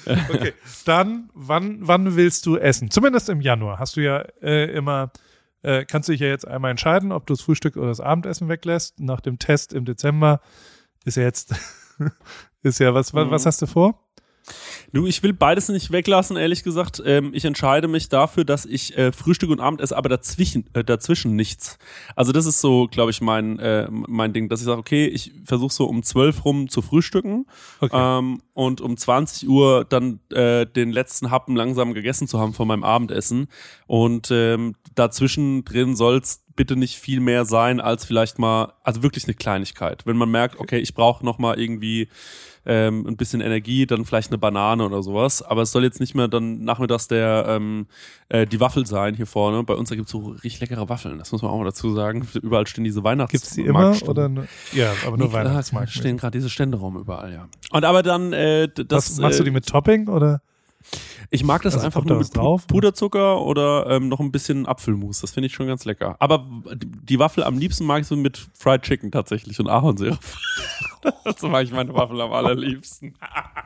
Okay. Dann, wann, wann willst du essen? Zumindest im Januar. Hast du ja äh, immer, äh, kannst du dich ja jetzt einmal entscheiden, ob du das Frühstück oder das Abendessen weglässt. Nach dem Test im Dezember ist ja jetzt, ist ja, was, was, was Mhm. hast du vor? Du, ich will beides nicht weglassen, ehrlich gesagt. Ähm, ich entscheide mich dafür, dass ich äh, Frühstück und Abend esse, aber dazwischen, äh, dazwischen nichts. Also das ist so, glaube ich, mein, äh, mein Ding, dass ich sage, okay, ich versuche so um 12 rum zu frühstücken Okay. ähm, und um 20 Uhr dann äh, den letzten Happen langsam gegessen zu haben von meinem Abendessen. Und ähm, dazwischen drin soll's bitte nicht viel mehr sein als vielleicht mal, also wirklich eine Kleinigkeit. Wenn man merkt, okay, ich brauche noch mal irgendwie ähm, ein bisschen Energie, dann vielleicht eine Banane oder sowas. Aber es soll jetzt nicht mehr dann nachmittags der ähm, äh, die Waffel sein hier vorne. Bei uns da gibt's so richtig leckere Waffeln. Das muss man auch mal dazu sagen. Überall stehen diese Weihnachts. Gibt's die immer oder nur, ja, aber nur Nee, Weihnachtsmarkt. Da stehen gerade diese Stände rum überall, ja. Und aber dann, äh, das. was, machst du die äh, mit Topping oder? Ich mag das Also einfach nur mit drauf? Puderzucker oder ähm, noch ein bisschen Apfelmus. Das finde ich schon ganz lecker. Aber die Waffel am liebsten mag ich so mit Fried Chicken tatsächlich und Ahornsirup. so mag ich meine Waffel am allerliebsten.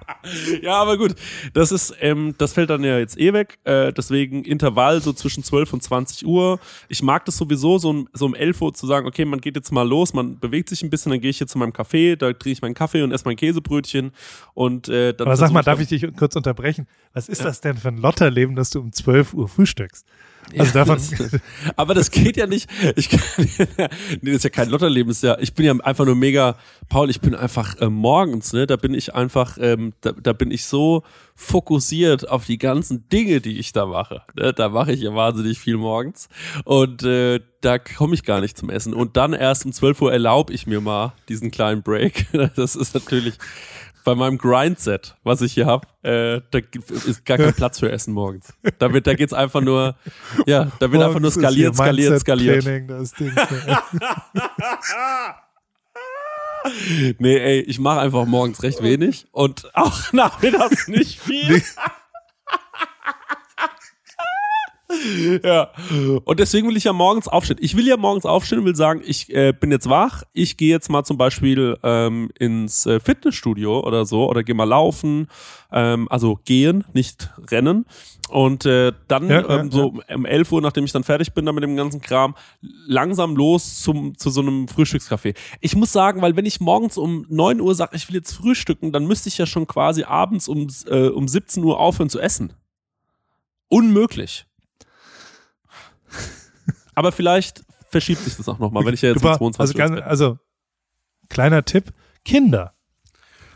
ja, aber gut. Das ist, ähm, das fällt dann ja jetzt eh weg. Äh, deswegen Intervall so zwischen 12 und 20 Uhr. Ich mag das sowieso, so, um- so um 11 Uhr zu sagen, okay, man geht jetzt mal los, man bewegt sich ein bisschen, dann gehe ich jetzt zu meinem Café, da trinke ich meinen Kaffee und esse mein Käsebrötchen. Und äh, dann Aber sag mal, darf ich dich kurz unterbrechen? Was ist das denn für ein Lotterleben, dass du um 12 Uhr frühstückst? Also davon, Das, aber das geht ja nicht. Ich kann, nee, das ist ja kein Lotterleben. Das ist ja, ich bin ja einfach nur mega, Paul, ich bin einfach äh, morgens, ne, da bin ich einfach, ähm, da, da bin ich so fokussiert auf die ganzen Dinge, die ich da mache. Ne? Da mache ich ja wahnsinnig viel morgens. Und äh, da komme ich gar nicht zum Essen. Und dann erst um 12 Uhr erlaube ich mir mal diesen kleinen Break. Das ist natürlich bei meinem Grindset, was ich hier habe, äh, da ist gar kein Platz für Essen morgens. Da, wird, da geht's einfach nur, ja, da wird einfach nur skaliert, skaliert, skaliert. Mindset-Training, Das Ding. Nee, ey, ich mache einfach morgens recht wenig und auch nachmittags nicht viel. ja. Und deswegen will ich ja morgens aufstehen. Ich will ja morgens aufstehen und will sagen, ich äh, bin jetzt wach, ich gehe jetzt mal zum Beispiel ähm, ins äh, Fitnessstudio oder so oder gehe mal laufen, ähm, also gehen, nicht rennen. Und äh, dann Ja, ja, ähm, so um 11 Uhr, nachdem ich dann fertig bin dann mit dem ganzen Kram, langsam los zum, zu so einem Frühstückscafé. Ich muss sagen, weil wenn ich morgens um 9 Uhr sage, ich will jetzt frühstücken, dann müsste ich ja schon quasi abends um, äh, um 17 Uhr aufhören zu essen. Unmöglich. Aber vielleicht verschiebt sich das auch nochmal, wenn ich ja jetzt war- 22 also, ganz, also kleiner Tipp, Kinder.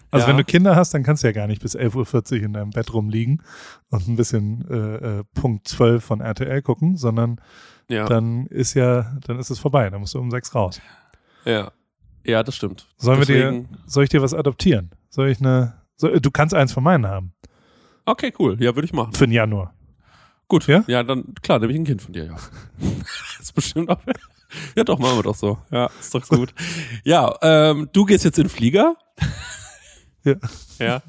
Also Ja. wenn du Kinder hast, dann kannst du ja gar nicht bis 11.40 Uhr in deinem Bett rumliegen und ein bisschen äh, äh, Punkt 12 von RTL gucken, sondern ja, dann ist ja, dann ist es vorbei, dann musst du um sechs raus. ja. ja, das stimmt. Sollen wir dir, Deswegen- soll ich dir was adoptieren? Soll ich eine, so, du kannst eins von meinen haben. Okay, cool. Ja, würde ich machen. Für den Januar. Gut. Ja? Ja, dann, klar, nehme ich ein Kind von dir, ja. ist bestimmt auch. Ja, doch, machen wir doch so. Ja, ist doch gut. Ja, ähm, du gehst jetzt in den Flieger. Ja. Ja.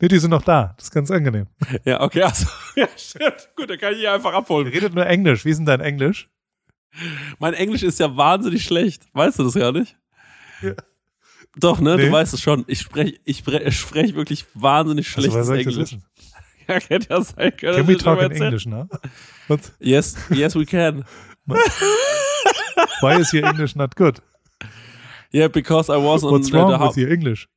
Nee, die sind noch da. Das ist ganz angenehm. ja, okay, also, ja, stimmt. Gut, dann kann ich hier einfach abholen. Redet nur Englisch. Wie ist denn dein Englisch? Mein Englisch ist ja wahnsinnig schlecht. Weißt du das gar nicht? Ja. Doch, ne? Nee. Du weißt es schon. Ich spreche ich spre- ich sprech wirklich wahnsinnig Also, ich das Englisch. Ja, hätte ja sein können. Can we talk in erzähl- English now? What? Yes, yes, we can. Why is your English not good? Yeah, because I was on What's wrong the with your English?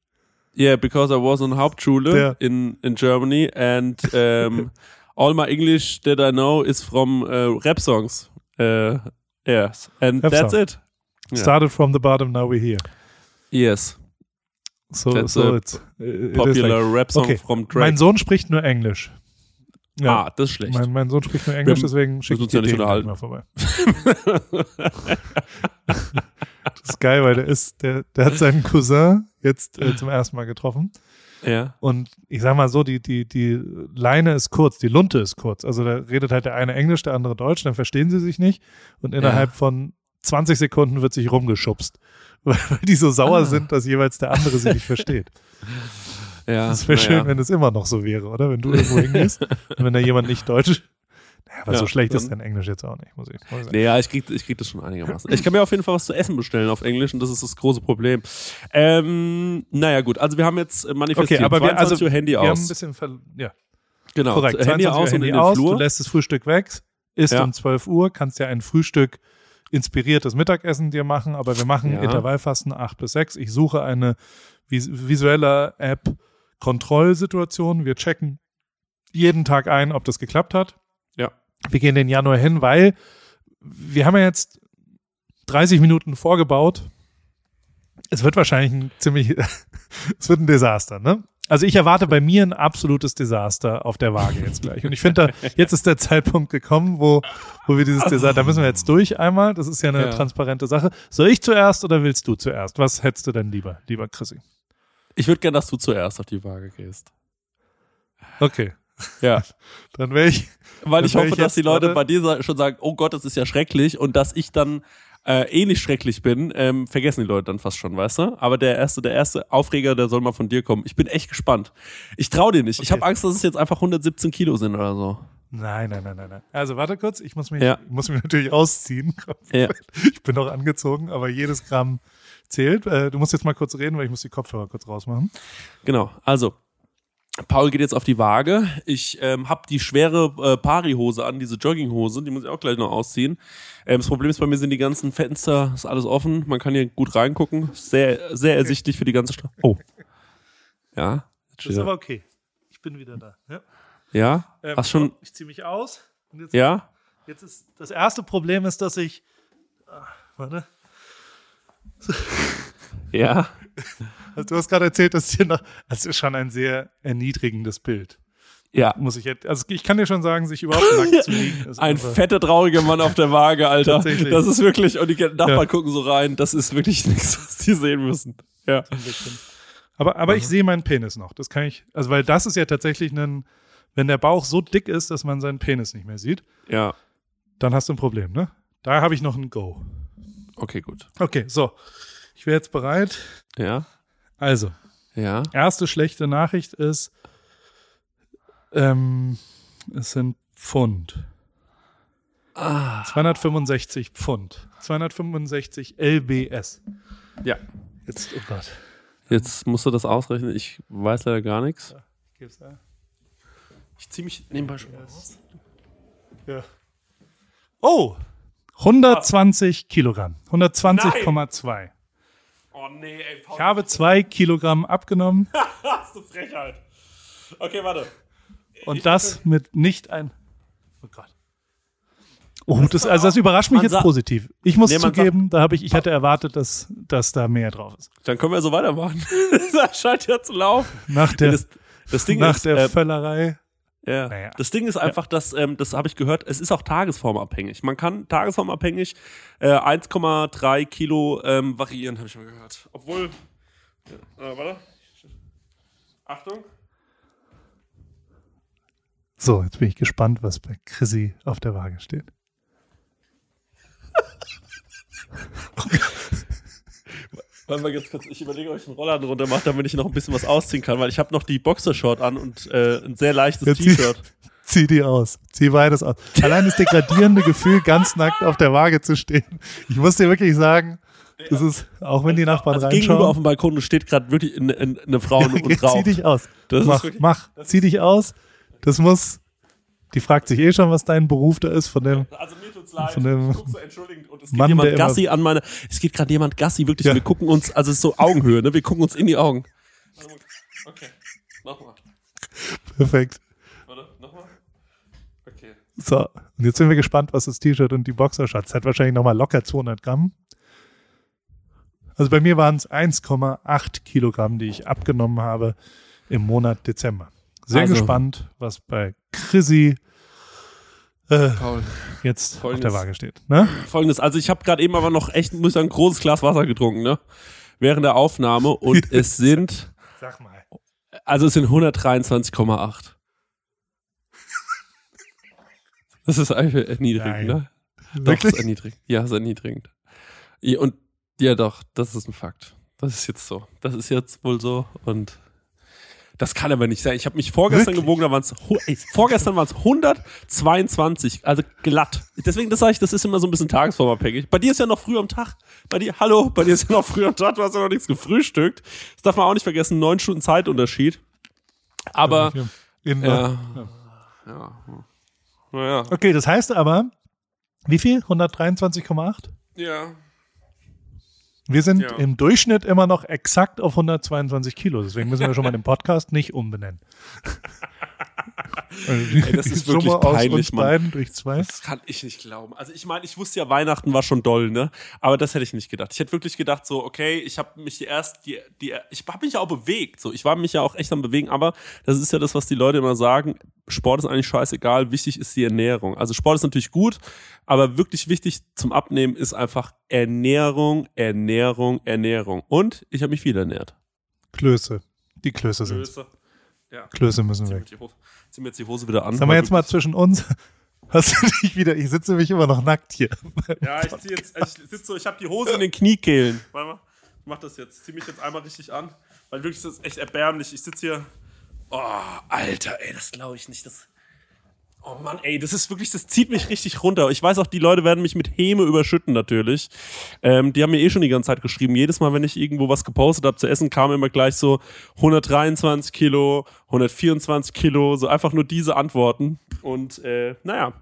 Yeah, because I was on Hauptschule Yeah. in in Germany and um, all my English that I know is from uh, rap songs. Uh, yes, and Rap that's song. it. Yeah. Started from the bottom, now we're here. Yes, So, That's so it's it popular like, rap song Okay, from Drake. mein Sohn spricht nur Englisch. Ja, Ah, das ist schlecht. mein, mein Sohn spricht nur Englisch, deswegen schicke ich uns ja nicht unterhalten. mal vorbei. Das ist geil, weil der ist, der, der hat seinen Cousin jetzt äh, zum ersten Mal getroffen. ja, Und ich sag mal so, die, die, die Leine ist kurz, die Lunte ist kurz. Also da redet halt der eine Englisch, der andere Deutsch, dann verstehen sie sich nicht. Und innerhalb von 20 Sekunden wird sich rumgeschubst. Weil die so sauer Ah. sind, dass jeweils der andere sie nicht versteht. ja. Es wäre naja. schön, wenn es immer noch so wäre, oder? Wenn du irgendwo hingehst und wenn da jemand nicht Deutsch. Naja, aber Ja, so schlecht ist dein Englisch jetzt auch nicht, muss ich, sagen. Nee, ja, ich krieg, ich krieg das schon einigermaßen. Ich kann mir auf jeden Fall was zu essen bestellen auf Englisch und das ist das große Problem. Ähm, naja, gut, also wir haben jetzt äh, manifestiert. Okay, aber wir, 22 also, Uhr Handy wir haben ein bisschen, ver ja, genau, korrekt. Handy 22 aus Uhr und Handy in den aus, Flur. du lässt das Frühstück weg, isst Ja. um 12 Uhr, kannst ja ein Frühstück inspiriertes Mittagessen dir machen, aber wir machen Ja. Intervallfasten 8 bis 6. Ich suche eine vis visuelle App Kontrollsituation. Wir checken jeden Tag ein, ob das geklappt hat. Ja. Wir gehen den Januar hin, weil wir haben ja jetzt 30 Minuten vorgebaut. Es wird wahrscheinlich ein ziemlich, es wird ein Desaster, ne? Also ich erwarte bei mir ein absolutes Desaster auf der Waage jetzt gleich. Und ich finde, jetzt ist der Zeitpunkt gekommen, wo, wo wir dieses Desaster, da müssen wir jetzt durch einmal. Das ist ja eine Ja. transparente Sache. Soll ich zuerst oder willst du zuerst? Was hättest du denn lieber, lieber Chrissy? Ich würde gerne, dass du zuerst auf die Waage gehst. Okay, Ja. dann wäre ich, Weil ich hoffe, ich dass die Leute bei dir schon sagen, oh Gott, das ist ja schrecklich und dass ich dann äh, nicht schrecklich bin, ähm, vergessen die Leute dann fast schon, weißt du? Aber der erste, der erste Aufreger, der soll mal von dir kommen. Ich bin echt gespannt. Ich traue dir nicht. Ich Okay. habe Angst, dass es jetzt einfach 117 Kilo sind oder so. nein, nein, nein, nein, nein. Also warte kurz, ich muss mich, Ja. ich muss mich natürlich ausziehen. Ja. Ich bin noch angezogen, aber jedes Gramm zählt. Äh, du musst jetzt mal kurz reden, weil ich muss die Kopfhörer kurz rausmachen. Genau. Also, Paul geht jetzt auf die Waage. Ich ähm, habe die schwere äh, Pari-Hose an, diese Jogginghose, die muss ich auch gleich noch ausziehen. Ähm, das Problem ist, bei mir sind die ganzen Fenster, ist alles offen. Man kann hier gut reingucken. Sehr, sehr ersichtlich für die ganze Stadt. Oh. Ja. Das ist aber okay. Ich bin wieder da. Ja. Ja? Ähm, Hast schon. Ich ziehe mich aus. Jetzt, Ja? jetzt ist das erste Problem ist, dass ich. Ah, warte. Ja. Also du hast gerade erzählt, dass hier noch. Das ist schon ein sehr erniedrigendes Bild. Ja. Muss ich jetzt. Also ich kann dir schon sagen, sich überhaupt nackt zu liegen. Ein fetter, trauriger Mann auf der Waage, Alter. Das ist wirklich, und die Nachbarn Ja. gucken so rein, das ist wirklich nichts, was die sehen müssen. Ja. Aber, aber ich sehe meinen Penis noch. Das kann ich. Also, weil das ist ja tatsächlich ein. Wenn der Bauch so dick ist, dass man seinen Penis nicht mehr sieht, Ja. dann hast du ein Problem, ne? Da habe ich noch ein Go. Okay, gut. Okay, so. Ich wäre jetzt bereit. Ja. Also, Ja. erste schlechte Nachricht ist, ähm, es sind Pfund. Ah. 265 Pfund. 265 LBS. Ja. Jetzt, oh Gott. Jetzt musst du das ausrechnen. Ich weiß leider gar nichts. Gib's da. Ich ziehe mich nebenbei schon raus. Ja. Oh! 120 Kilogramm. 120,2. Oh nee, ey, Paul. Ich habe zwei Kilogramm abgenommen hast du Frechheit. Okay, warte. und das mit nicht ein. Oh Gott. Oh, das, also das überrascht mich man jetzt positiv. Ich muss Nee, zugeben, da habe ich, ich hatte erwartet, dass, dass da mehr drauf ist. Dann können wir so weitermachen. das scheint ja zu laufen. Nach der, Das, das Ding nach ist, der äh, Völlerei. Ja. Naja. Das Ding ist einfach, dass, ähm, das habe ich gehört, es ist auch tagesformabhängig. Man kann tagesformabhängig äh, 1,3 Kilo ähm, variieren, habe ich mal gehört. Obwohl, ja, äh, warte. Achtung. So, jetzt bin ich gespannt, was bei Chrissy auf der Waage steht. Wollen wir jetzt kurz, ich überlege, ob ich einen Rollladen runter mache, damit ich noch ein bisschen was ausziehen kann, weil ich habe noch die Boxershort an und äh, ein sehr leichtes zieh- T-Shirt. Zieh die aus. Zieh beides aus. Allein das degradierende Gefühl, ganz nackt auf der Waage zu stehen. Ich muss dir wirklich sagen, das ist, auch wenn die Nachbarn Also gegenüber auf reinschauen, dem Balkon steht gerade wirklich eine, eine, Frau und zieh raucht. dich aus. Das mach, wirklich- mach, zieh dich aus. Das muss, die fragt sich eh schon, was dein Beruf da ist, von dem, Also tut's leid. Von dem ich guck so entschuldigend und es geht Mann, jemand Gassi an meine. Es geht gerade jemand Gassi, wirklich. Ja. Wir gucken uns, also es ist so Augenhöhe, ne? Wir gucken uns in die Augen. Okay, nochmal. perfekt. Warte, nochmal. Okay. So, und jetzt sind wir gespannt, was das T-Shirt und die Boxershorts hat. Wahrscheinlich nochmal locker 200 Gramm. Also bei mir waren es 1,8 Kilogramm, die ich abgenommen habe im Monat Dezember. Sehr Also- gespannt, was bei Chrissy äh, Paul. jetzt auf Folgendes. der Waage steht. Ne? Folgendes, also ich habe gerade eben aber noch echt, muss ich sagen, ein großes Glas Wasser getrunken, ne? Während der Aufnahme und es sind, Sag mal. also es sind 123,8. Das ist einfach erniedrigend, Nein. ne? Doch, Wirklich? ist erniedrigend. Ja, ist erniedrigend. Ja, und ja, doch, das ist ein Fakt. Das ist jetzt so. Das ist jetzt wohl so und das kann aber nicht sein. Ich habe mich vorgestern Wirklich? gewogen, da waren es vorgestern waren es 122, also glatt. Deswegen, das sage ich, das ist immer so ein bisschen tagesformabhängig. Bei dir ist ja noch früh am Tag. Bei dir, hallo, bei dir ist ja noch früh am Tag. Du hast ja noch nichts gefrühstückt. Das darf man auch nicht vergessen. Neun Stunden Zeitunterschied. Aber In, ja, ja, naja, Okay, das heißt aber, wie viel? 123,8? ja. Wir sind Ja. im Durchschnitt immer noch exakt auf 122 Kilo. Deswegen müssen wir schon mal den Podcast nicht umbenennen. Ey, das ist wirklich peinlich, aus uns Mann. durch zwei. Das kann ich nicht glauben. Also ich meine, ich wusste ja, Weihnachten war schon doll, ne? Aber das hätte ich nicht gedacht. Ich hätte wirklich gedacht, so, okay, ich habe mich erst, die, die, ich habe mich ja auch bewegt. So, ich war mich ja auch echt am bewegen, aber das ist ja das, was die Leute immer sagen. Sport ist eigentlich scheißegal, wichtig ist die Ernährung. Also Sport ist natürlich gut, aber wirklich wichtig zum Abnehmen ist einfach Ernährung, Ernährung, Ernährung. Und ich habe mich viel ernährt. Klöße. Die Klöße sind. Klöße. Ja. Klöße müssen weg. die Hose, zieh mir jetzt die Hose wieder an. Sagen wir jetzt mal zwischen uns. Hast du dich wieder, ich sitze nämlich immer noch nackt hier. Ja, ich zieh jetzt, ich sitze so, ich habe die Hose in den Kniekehlen. Warte mal, ich mach das jetzt. Zieh mich jetzt einmal richtig an, weil wirklich das ist echt erbärmlich. Ich sitze hier. Oh, Alter, ey, das glaube ich nicht. Das. Oh Mann, ey, das ist wirklich, das zieht mich richtig runter. Ich weiß auch, die Leute werden mich mit Häme überschütten natürlich. Ähm, die haben mir eh schon die ganze Zeit geschrieben. Jedes Mal, wenn ich irgendwo was gepostet habe zu essen, kam immer gleich so 123 Kilo, 124 Kilo, so einfach nur diese Antworten. Und äh, naja.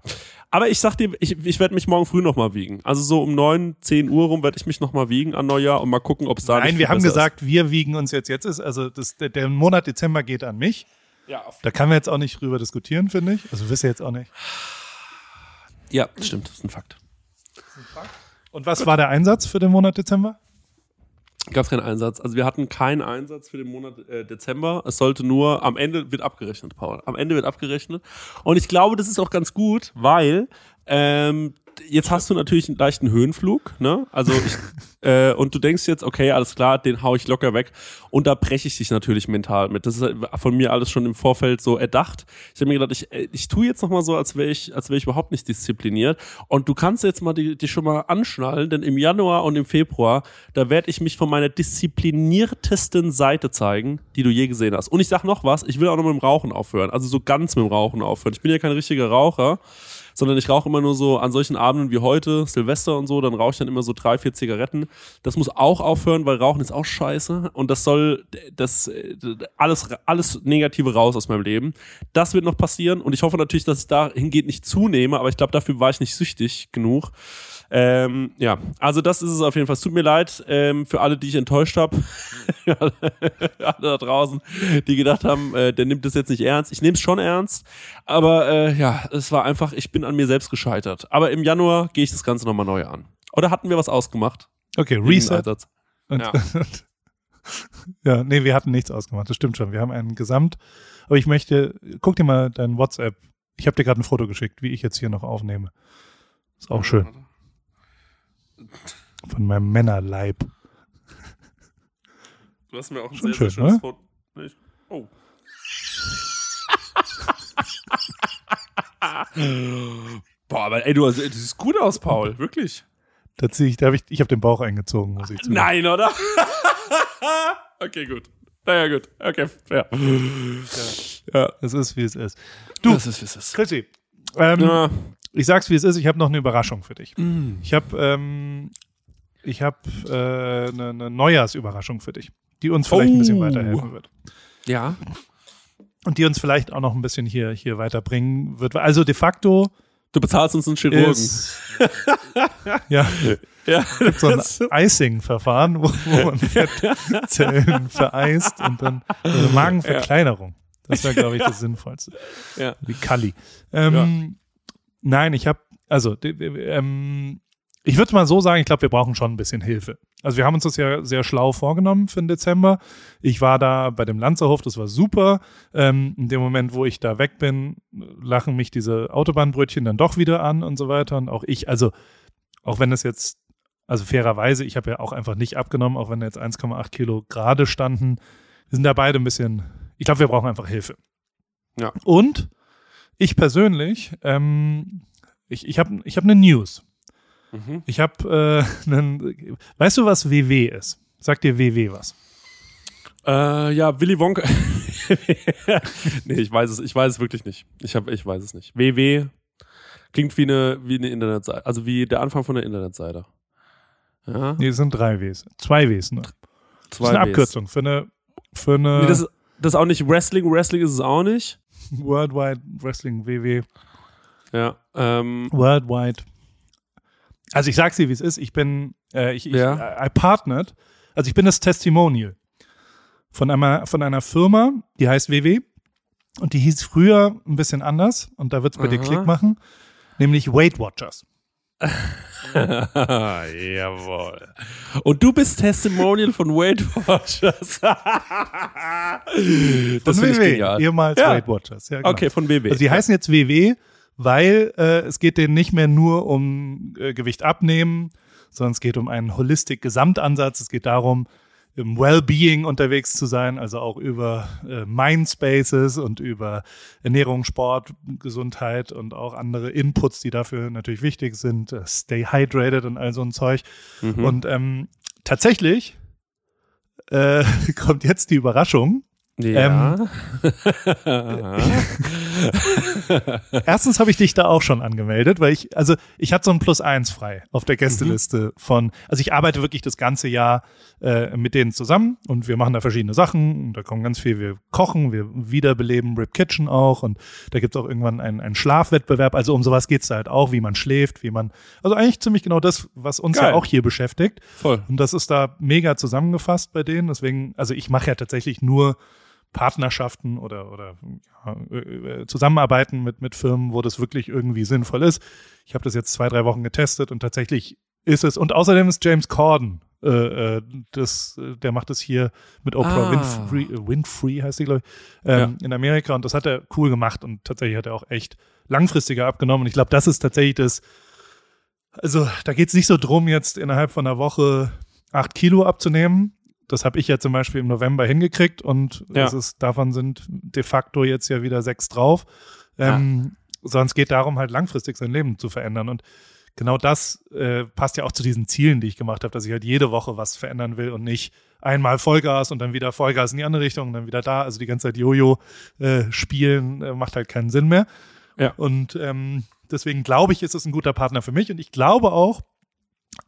Aber ich sag dir, ich, ich werde mich morgen früh nochmal wiegen. Also so um 9, 10 Uhr rum werde ich mich nochmal wiegen an Neujahr und mal gucken, ob es da nicht Nein, wir haben besser ist. gesagt, wir wiegen uns jetzt. Jetzt ist, also das, der, der Monat Dezember geht an mich. Ja, auf, Da kann man jetzt auch nicht drüber diskutieren, finde ich. Also wisst ihr jetzt auch nicht. ja, stimmt, das ist ein Fakt. Und was war der Einsatz für den Monat Dezember? Gab es keinen Einsatz. Also wir hatten keinen Einsatz für den Monat äh, Dezember. Es sollte nur, am Ende wird abgerechnet, Paul. Am Ende wird abgerechnet. Und ich glaube, das ist auch ganz gut, weil ähm, jetzt hast du natürlich einen leichten Höhenflug, ne? Also ich, äh, und du denkst jetzt, okay, alles klar, den hau ich locker weg. Und da breche ich dich natürlich mental mit. Das ist von mir alles schon im Vorfeld so erdacht. Ich habe mir gedacht, ich, äh, ich tue jetzt noch mal so, als wäre ich, als wäre ich überhaupt nicht diszipliniert. Und du kannst jetzt mal die, die schon mal anschnallen, denn im Januar und im Februar, da werde ich mich von meiner diszipliniertesten Seite zeigen, die du je gesehen hast. Und ich sag noch was, ich will auch noch mit dem Rauchen aufhören. Also so ganz mit dem Rauchen aufhören. Ich bin ja kein richtiger Raucher sondern ich rauche immer nur so an solchen Abenden wie heute, Silvester und so, dann rauche ich dann immer so drei, vier Zigaretten. Das muss auch aufhören, weil Rauchen ist auch scheiße und das soll das alles alles Negative raus aus meinem Leben. Das wird noch passieren und ich hoffe natürlich, dass ich dahingehend nicht zunehme, aber ich glaube, dafür war ich nicht süchtig genug. Ähm, ja, also das ist es auf jeden Fall. Es tut mir leid ähm, für alle, die ich enttäuscht habe. alle da draußen, die gedacht haben, äh, der nimmt das jetzt nicht ernst. Ich nehme es schon ernst, aber äh, ja, es war einfach, ich bin an mir selbst gescheitert. Aber im Januar gehe ich das Ganze nochmal neu an. Oder hatten wir was ausgemacht? Okay, Reset. Und, ja. ja, nee, wir hatten nichts ausgemacht. Das stimmt schon. Wir haben einen Gesamt. Aber ich möchte, guck dir mal dein WhatsApp. Ich habe dir gerade ein Foto geschickt, wie ich jetzt hier noch aufnehme. Ist auch schön. Von meinem Männerleib. Du hast mir auch ein Schon sehr, schön, sehr schönes ne? Foto. Ich, oh. Boah, aber ey, du, also, du siehst gut aus, Paul, wirklich. Da zieh ich, da hab ich, ich habe den Bauch eingezogen, muss ich zugeben. Nein, oder? okay, gut. Naja, gut. Okay, fair. Ja, es ist, wie es ist. Du, das ist, wie es ist. Chrissy, ähm, Ja. ich sag's, wie es ist. Ich habe noch eine Überraschung für dich. Mm. Ich habe ähm, ich habe äh, eine, eine Neujahrsüberraschung für dich, die uns vielleicht ein bisschen Oh. weiterhelfen wird. Ja. Und die uns vielleicht auch noch ein bisschen hier, hier weiterbringen wird. Also de facto Du bezahlst uns einen Chirurgen. ist ja, ja. so ein Icing-Verfahren, wo, wo man Fettzellen vereist und dann eine Magenverkleinerung. Das wäre, glaube ich, das Sinnvollste. ja. Wie Kalli. Ähm, Nein, ich habe, also ähm, ich würde mal so sagen, ich glaube, wir brauchen schon ein bisschen Hilfe. Also wir haben uns das ja sehr schlau vorgenommen für den Dezember. Ich war da bei dem Lanzerhof, das war super. Ähm, in dem Moment, wo ich da weg bin, lachen mich diese Autobahnbrötchen dann doch wieder an und so weiter. Und auch ich, also auch wenn es jetzt, also fairerweise, ich habe ja auch einfach nicht abgenommen, auch wenn jetzt 1,8 Kilo gerade standen. Wir sind da beide ein bisschen, ich glaube, wir brauchen einfach Hilfe. Ja. Und ich persönlich, ähm, ich, ich habe ich hab eine News. Mhm. Ich habe äh, einen, weißt du, was WW ist? Sagt dir WW was? Äh, ja, Willy Wonka. nee, ich weiß es, ich weiß es wirklich nicht. Ich hab, ich weiß es nicht. WW klingt wie eine, wie eine Internetseite, also wie der Anfang von einer Internetseite. Ja, Nee, es sind drei Ws. Zwei Ws, ne? Das zwei ist eine Ws. Abkürzung für eine, für eine Nee, das ist, das ist auch nicht Wrestling. Wrestling ist es auch nicht. Worldwide Wrestling WW. Ja, ähm, Worldwide. Also ich sag's dir, wie es ist. Ich bin, äh, ich, ich Ja. I partnered. Also ich bin das Testimonial von einer, von einer Firma, die heißt WW. Und die hieß früher ein bisschen anders. Und da wird's bei dir Aha. Klick machen. Nämlich Weight Watchers. Jawohl. Und du bist Testimonial von Weight Watchers. das Von finde ich WW. genial. Ehemals Ja. Weight Watchers. Ja, genau. Okay, von WW. Also die heißen jetzt WW, weil äh, es geht denen nicht mehr nur um äh, Gewicht abnehmen, sondern es geht um einen Holistic-Gesamtansatz. Es geht darum, im Wellbeing unterwegs zu sein, also auch über äh, Mindspaces und über Ernährung, Sport, Gesundheit und auch andere Inputs, die dafür natürlich wichtig sind. Äh, stay hydrated und all so ein Zeug. Mhm. Und ähm, tatsächlich äh, kommt jetzt die Überraschung. Ja. Erstens habe ich dich da auch schon angemeldet, weil ich, also ich hatte so ein Plus eins frei auf der Gästeliste von, also ich arbeite wirklich das ganze Jahr äh, mit denen zusammen und wir machen da verschiedene Sachen und da kommen ganz viel, wir kochen, wir wiederbeleben Rip Kitchen auch und da gibt es auch irgendwann einen, einen Schlafwettbewerb, also um sowas geht's da halt auch, wie man schläft, wie man, also eigentlich ziemlich genau das, was uns Geil. ja auch hier beschäftigt. Voll. Und das ist da mega zusammengefasst bei denen. Deswegen, also ich mache ja tatsächlich nur Partnerschaften oder, oder ja, äh, Zusammenarbeiten mit, mit Firmen, wo das wirklich irgendwie sinnvoll ist. Ich habe das jetzt zwei, drei Wochen getestet und tatsächlich ist es. Und außerdem ist James Corden, äh, äh, das, äh, der macht es hier mit Oprah Ah. Winfrey, äh, Winfrey heißt die, glaube ich, ähm, in Amerika. Und das hat er cool gemacht und tatsächlich hat er auch echt langfristiger abgenommen. Und ich glaube, das ist tatsächlich das, Also da geht es nicht so drum, jetzt innerhalb von einer Woche acht Kilo abzunehmen. Das habe ich ja zum Beispiel im November hingekriegt und Ja. ist, davon sind de facto jetzt ja wieder sechs drauf. Ähm, Sondern es geht darum, halt langfristig sein Leben zu verändern. Und genau das äh, passt ja auch zu diesen Zielen, die ich gemacht habe, dass ich halt jede Woche was verändern will und nicht einmal Vollgas und dann wieder Vollgas in die andere Richtung und dann wieder da. Also die ganze Zeit Jojo äh, spielen äh, macht halt keinen Sinn mehr. Ja. Und ähm, deswegen glaube ich, ist es ein guter Partner für mich und ich glaube auch,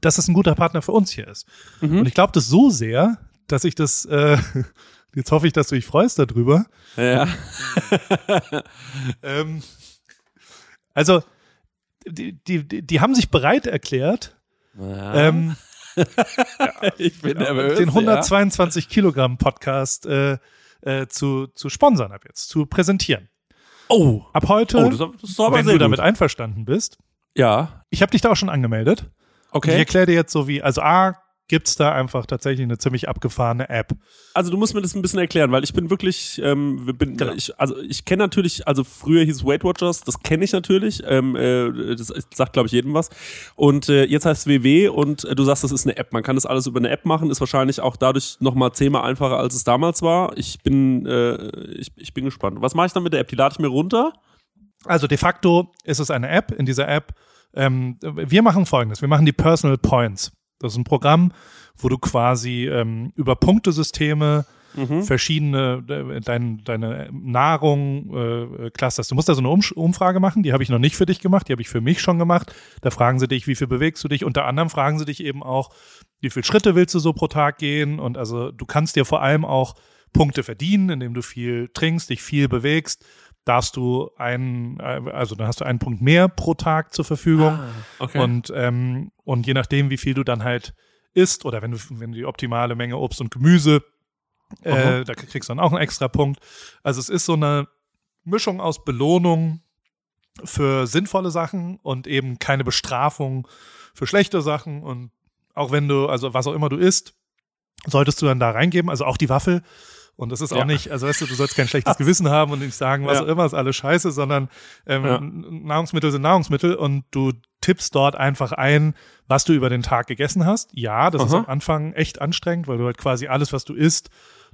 dass es ein guter Partner für uns hier ist. Mhm. Und ich glaube das so sehr, dass ich das, äh, jetzt hoffe ich, dass du dich freust darüber. Ja. Ähm, also, die, die, die haben sich bereit erklärt, ähm, ich bin nervös. den 122 Kilogramm Podcast äh, äh, zu, zu sponsern ab jetzt, zu präsentieren. Ja. Oh. Ab heute, Oh, das, das wenn du gut. damit einverstanden bist, Ja. ich habe dich da auch schon angemeldet. Und ich Okay. erkläre dir jetzt so wie, also A, gibt's da einfach tatsächlich eine ziemlich abgefahrene App. Also du musst mir das ein bisschen erklären, weil ich bin wirklich, ähm, bin, Genau. ich, also ich kenne natürlich, also früher hieß es Weight Watchers, das kenne ich natürlich, ähm, äh, das sagt glaube ich jedem was. Und äh, jetzt heißt es WW und äh, du sagst, das ist eine App. Man kann das alles über eine App machen, ist wahrscheinlich auch dadurch nochmal zehnmal einfacher, als es damals war. Ich bin, äh, ich, ich bin gespannt. Was mache ich dann mit der App? Die lade ich mir runter? Also de facto ist es eine App. In dieser App, ähm, wir machen folgendes: Wir machen die Personal Points. Das ist ein Programm, wo du quasi ähm, über Punktesysteme Mhm. verschiedene äh, dein, deine Nahrung äh, clusterst. Du musst da so eine Umsch- Umfrage machen, die habe ich noch nicht für dich gemacht, die habe ich für mich schon gemacht. Da fragen sie dich, wie viel bewegst du dich? Unter anderem fragen sie dich eben auch, wie viele Schritte willst du so pro Tag gehen? Und also du kannst dir vor allem auch Punkte verdienen, indem du viel trinkst, dich viel bewegst. Darfst du einen, äh, also dann hast du einen Punkt mehr pro Tag zur Verfügung. Okay. Und, ähm, und je nachdem, wie viel du dann halt isst oder wenn du, wenn du die optimale Menge Obst und Gemüse, äh, da kriegst du dann auch einen extra Punkt. Also es ist so eine Mischung aus Belohnung für sinnvolle Sachen und eben keine Bestrafung für schlechte Sachen. Und auch wenn du, also was auch immer du isst, solltest du dann da reingeben, also auch die Waffel. Und das ist auch Ja. nicht, also weißt du, du sollst kein schlechtes Gewissen haben und nicht sagen, was Ja. auch immer, ist alles scheiße, sondern ähm, Ja. Nahrungsmittel sind Nahrungsmittel und du tippst dort einfach ein, was du über den Tag gegessen hast. Ja, das ist Aha. am Anfang echt anstrengend, weil du halt quasi alles, was du isst,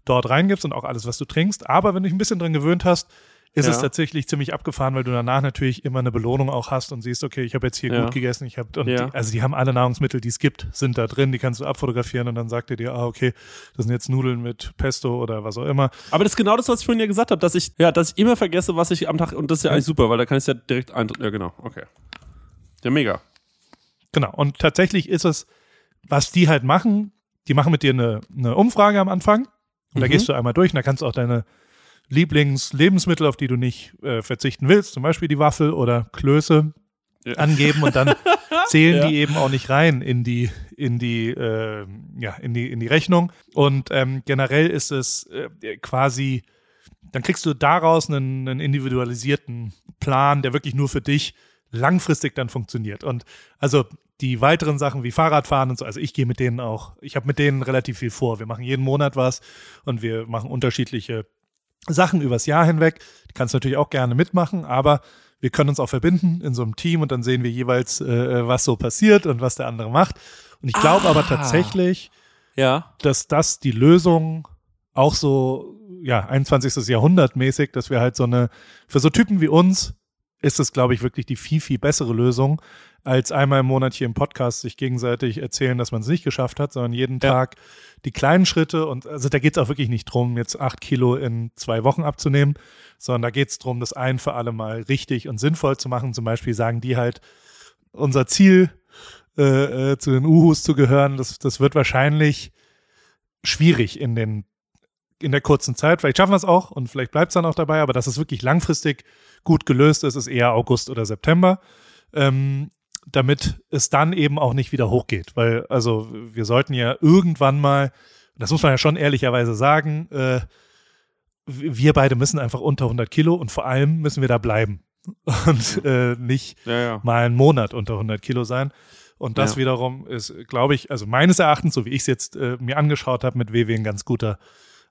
dort reingibst und auch alles, was du trinkst. Aber wenn du dich ein bisschen dran gewöhnt hast, ist Ja. es tatsächlich ziemlich abgefahren, weil du danach natürlich immer eine Belohnung auch hast und siehst, okay, ich habe jetzt hier Ja. gut gegessen, ich habe Ja. also die haben alle Nahrungsmittel, die es gibt, sind da drin, die kannst du abfotografieren und dann sagt er dir, ah okay, das sind jetzt Nudeln mit Pesto oder was auch immer. Aber das ist genau das, was ich vorhin ja gesagt habe, dass ich, ja, dass ich immer vergesse, was ich am Tag, und das ist ja eigentlich super, weil da kann ich ja direkt ein, ja genau, okay. Ja, mega. Genau. Und tatsächlich ist es, was die halt machen, die machen mit dir eine, eine Umfrage am Anfang und da Mhm. gehst du einmal durch und da kannst du auch deine Lieblingslebensmittel, auf die du nicht äh, verzichten willst, zum Beispiel die Waffel oder Klöße, Ja. angeben und dann zählen Ja. die eben auch nicht rein in die in die äh, ja in die in die Rechnung und ähm, generell ist es äh, quasi dann kriegst du daraus einen, einen individualisierten Plan, der wirklich nur für dich langfristig dann funktioniert und also die weiteren Sachen wie Fahrradfahren und so, also ich gehe mit denen auch, ich habe mit denen relativ viel vor. Wir machen jeden Monat was und wir machen unterschiedliche Sachen übers Jahr hinweg. Du kannst natürlich auch gerne mitmachen, aber wir können uns auch verbinden in so einem Team und dann sehen wir jeweils, äh, was so passiert und was der andere macht. Und ich glaube aber Ah. tatsächlich, Ja. dass das die Lösung auch so, ja, 21. Jahrhundert mäßig, dass wir halt so eine, für so Typen wie uns ist es, glaube ich, wirklich die viel, viel bessere Lösung, als einmal im Monat hier im Podcast sich gegenseitig erzählen, dass man es nicht geschafft hat, sondern jeden Ja. Tag die kleinen Schritte und also da geht es auch wirklich nicht drum, jetzt acht Kilo in zwei Wochen abzunehmen, sondern da geht es darum, das ein für alle Mal richtig und sinnvoll zu machen. Zum Beispiel sagen die halt, unser Ziel äh, äh, zu den Uhus zu gehören, das, das wird wahrscheinlich schwierig in den in der kurzen Zeit. Vielleicht schaffen wir es auch und vielleicht bleibt es dann auch dabei, aber dass es wirklich langfristig gut gelöst ist, ist eher August oder September, ähm, damit es dann eben auch nicht wieder hochgeht. Weil, also wir sollten ja irgendwann mal, das muss man ja schon ehrlicherweise sagen, äh, wir beide müssen einfach unter 100 Kilo und vor allem müssen wir da bleiben und äh, nicht Ja, ja. mal einen Monat unter 100 Kilo sein. Und das Ja. wiederum ist, glaube ich, also meines Erachtens, so wie ich es jetzt äh, mir angeschaut habe, mit WW ein ganz guter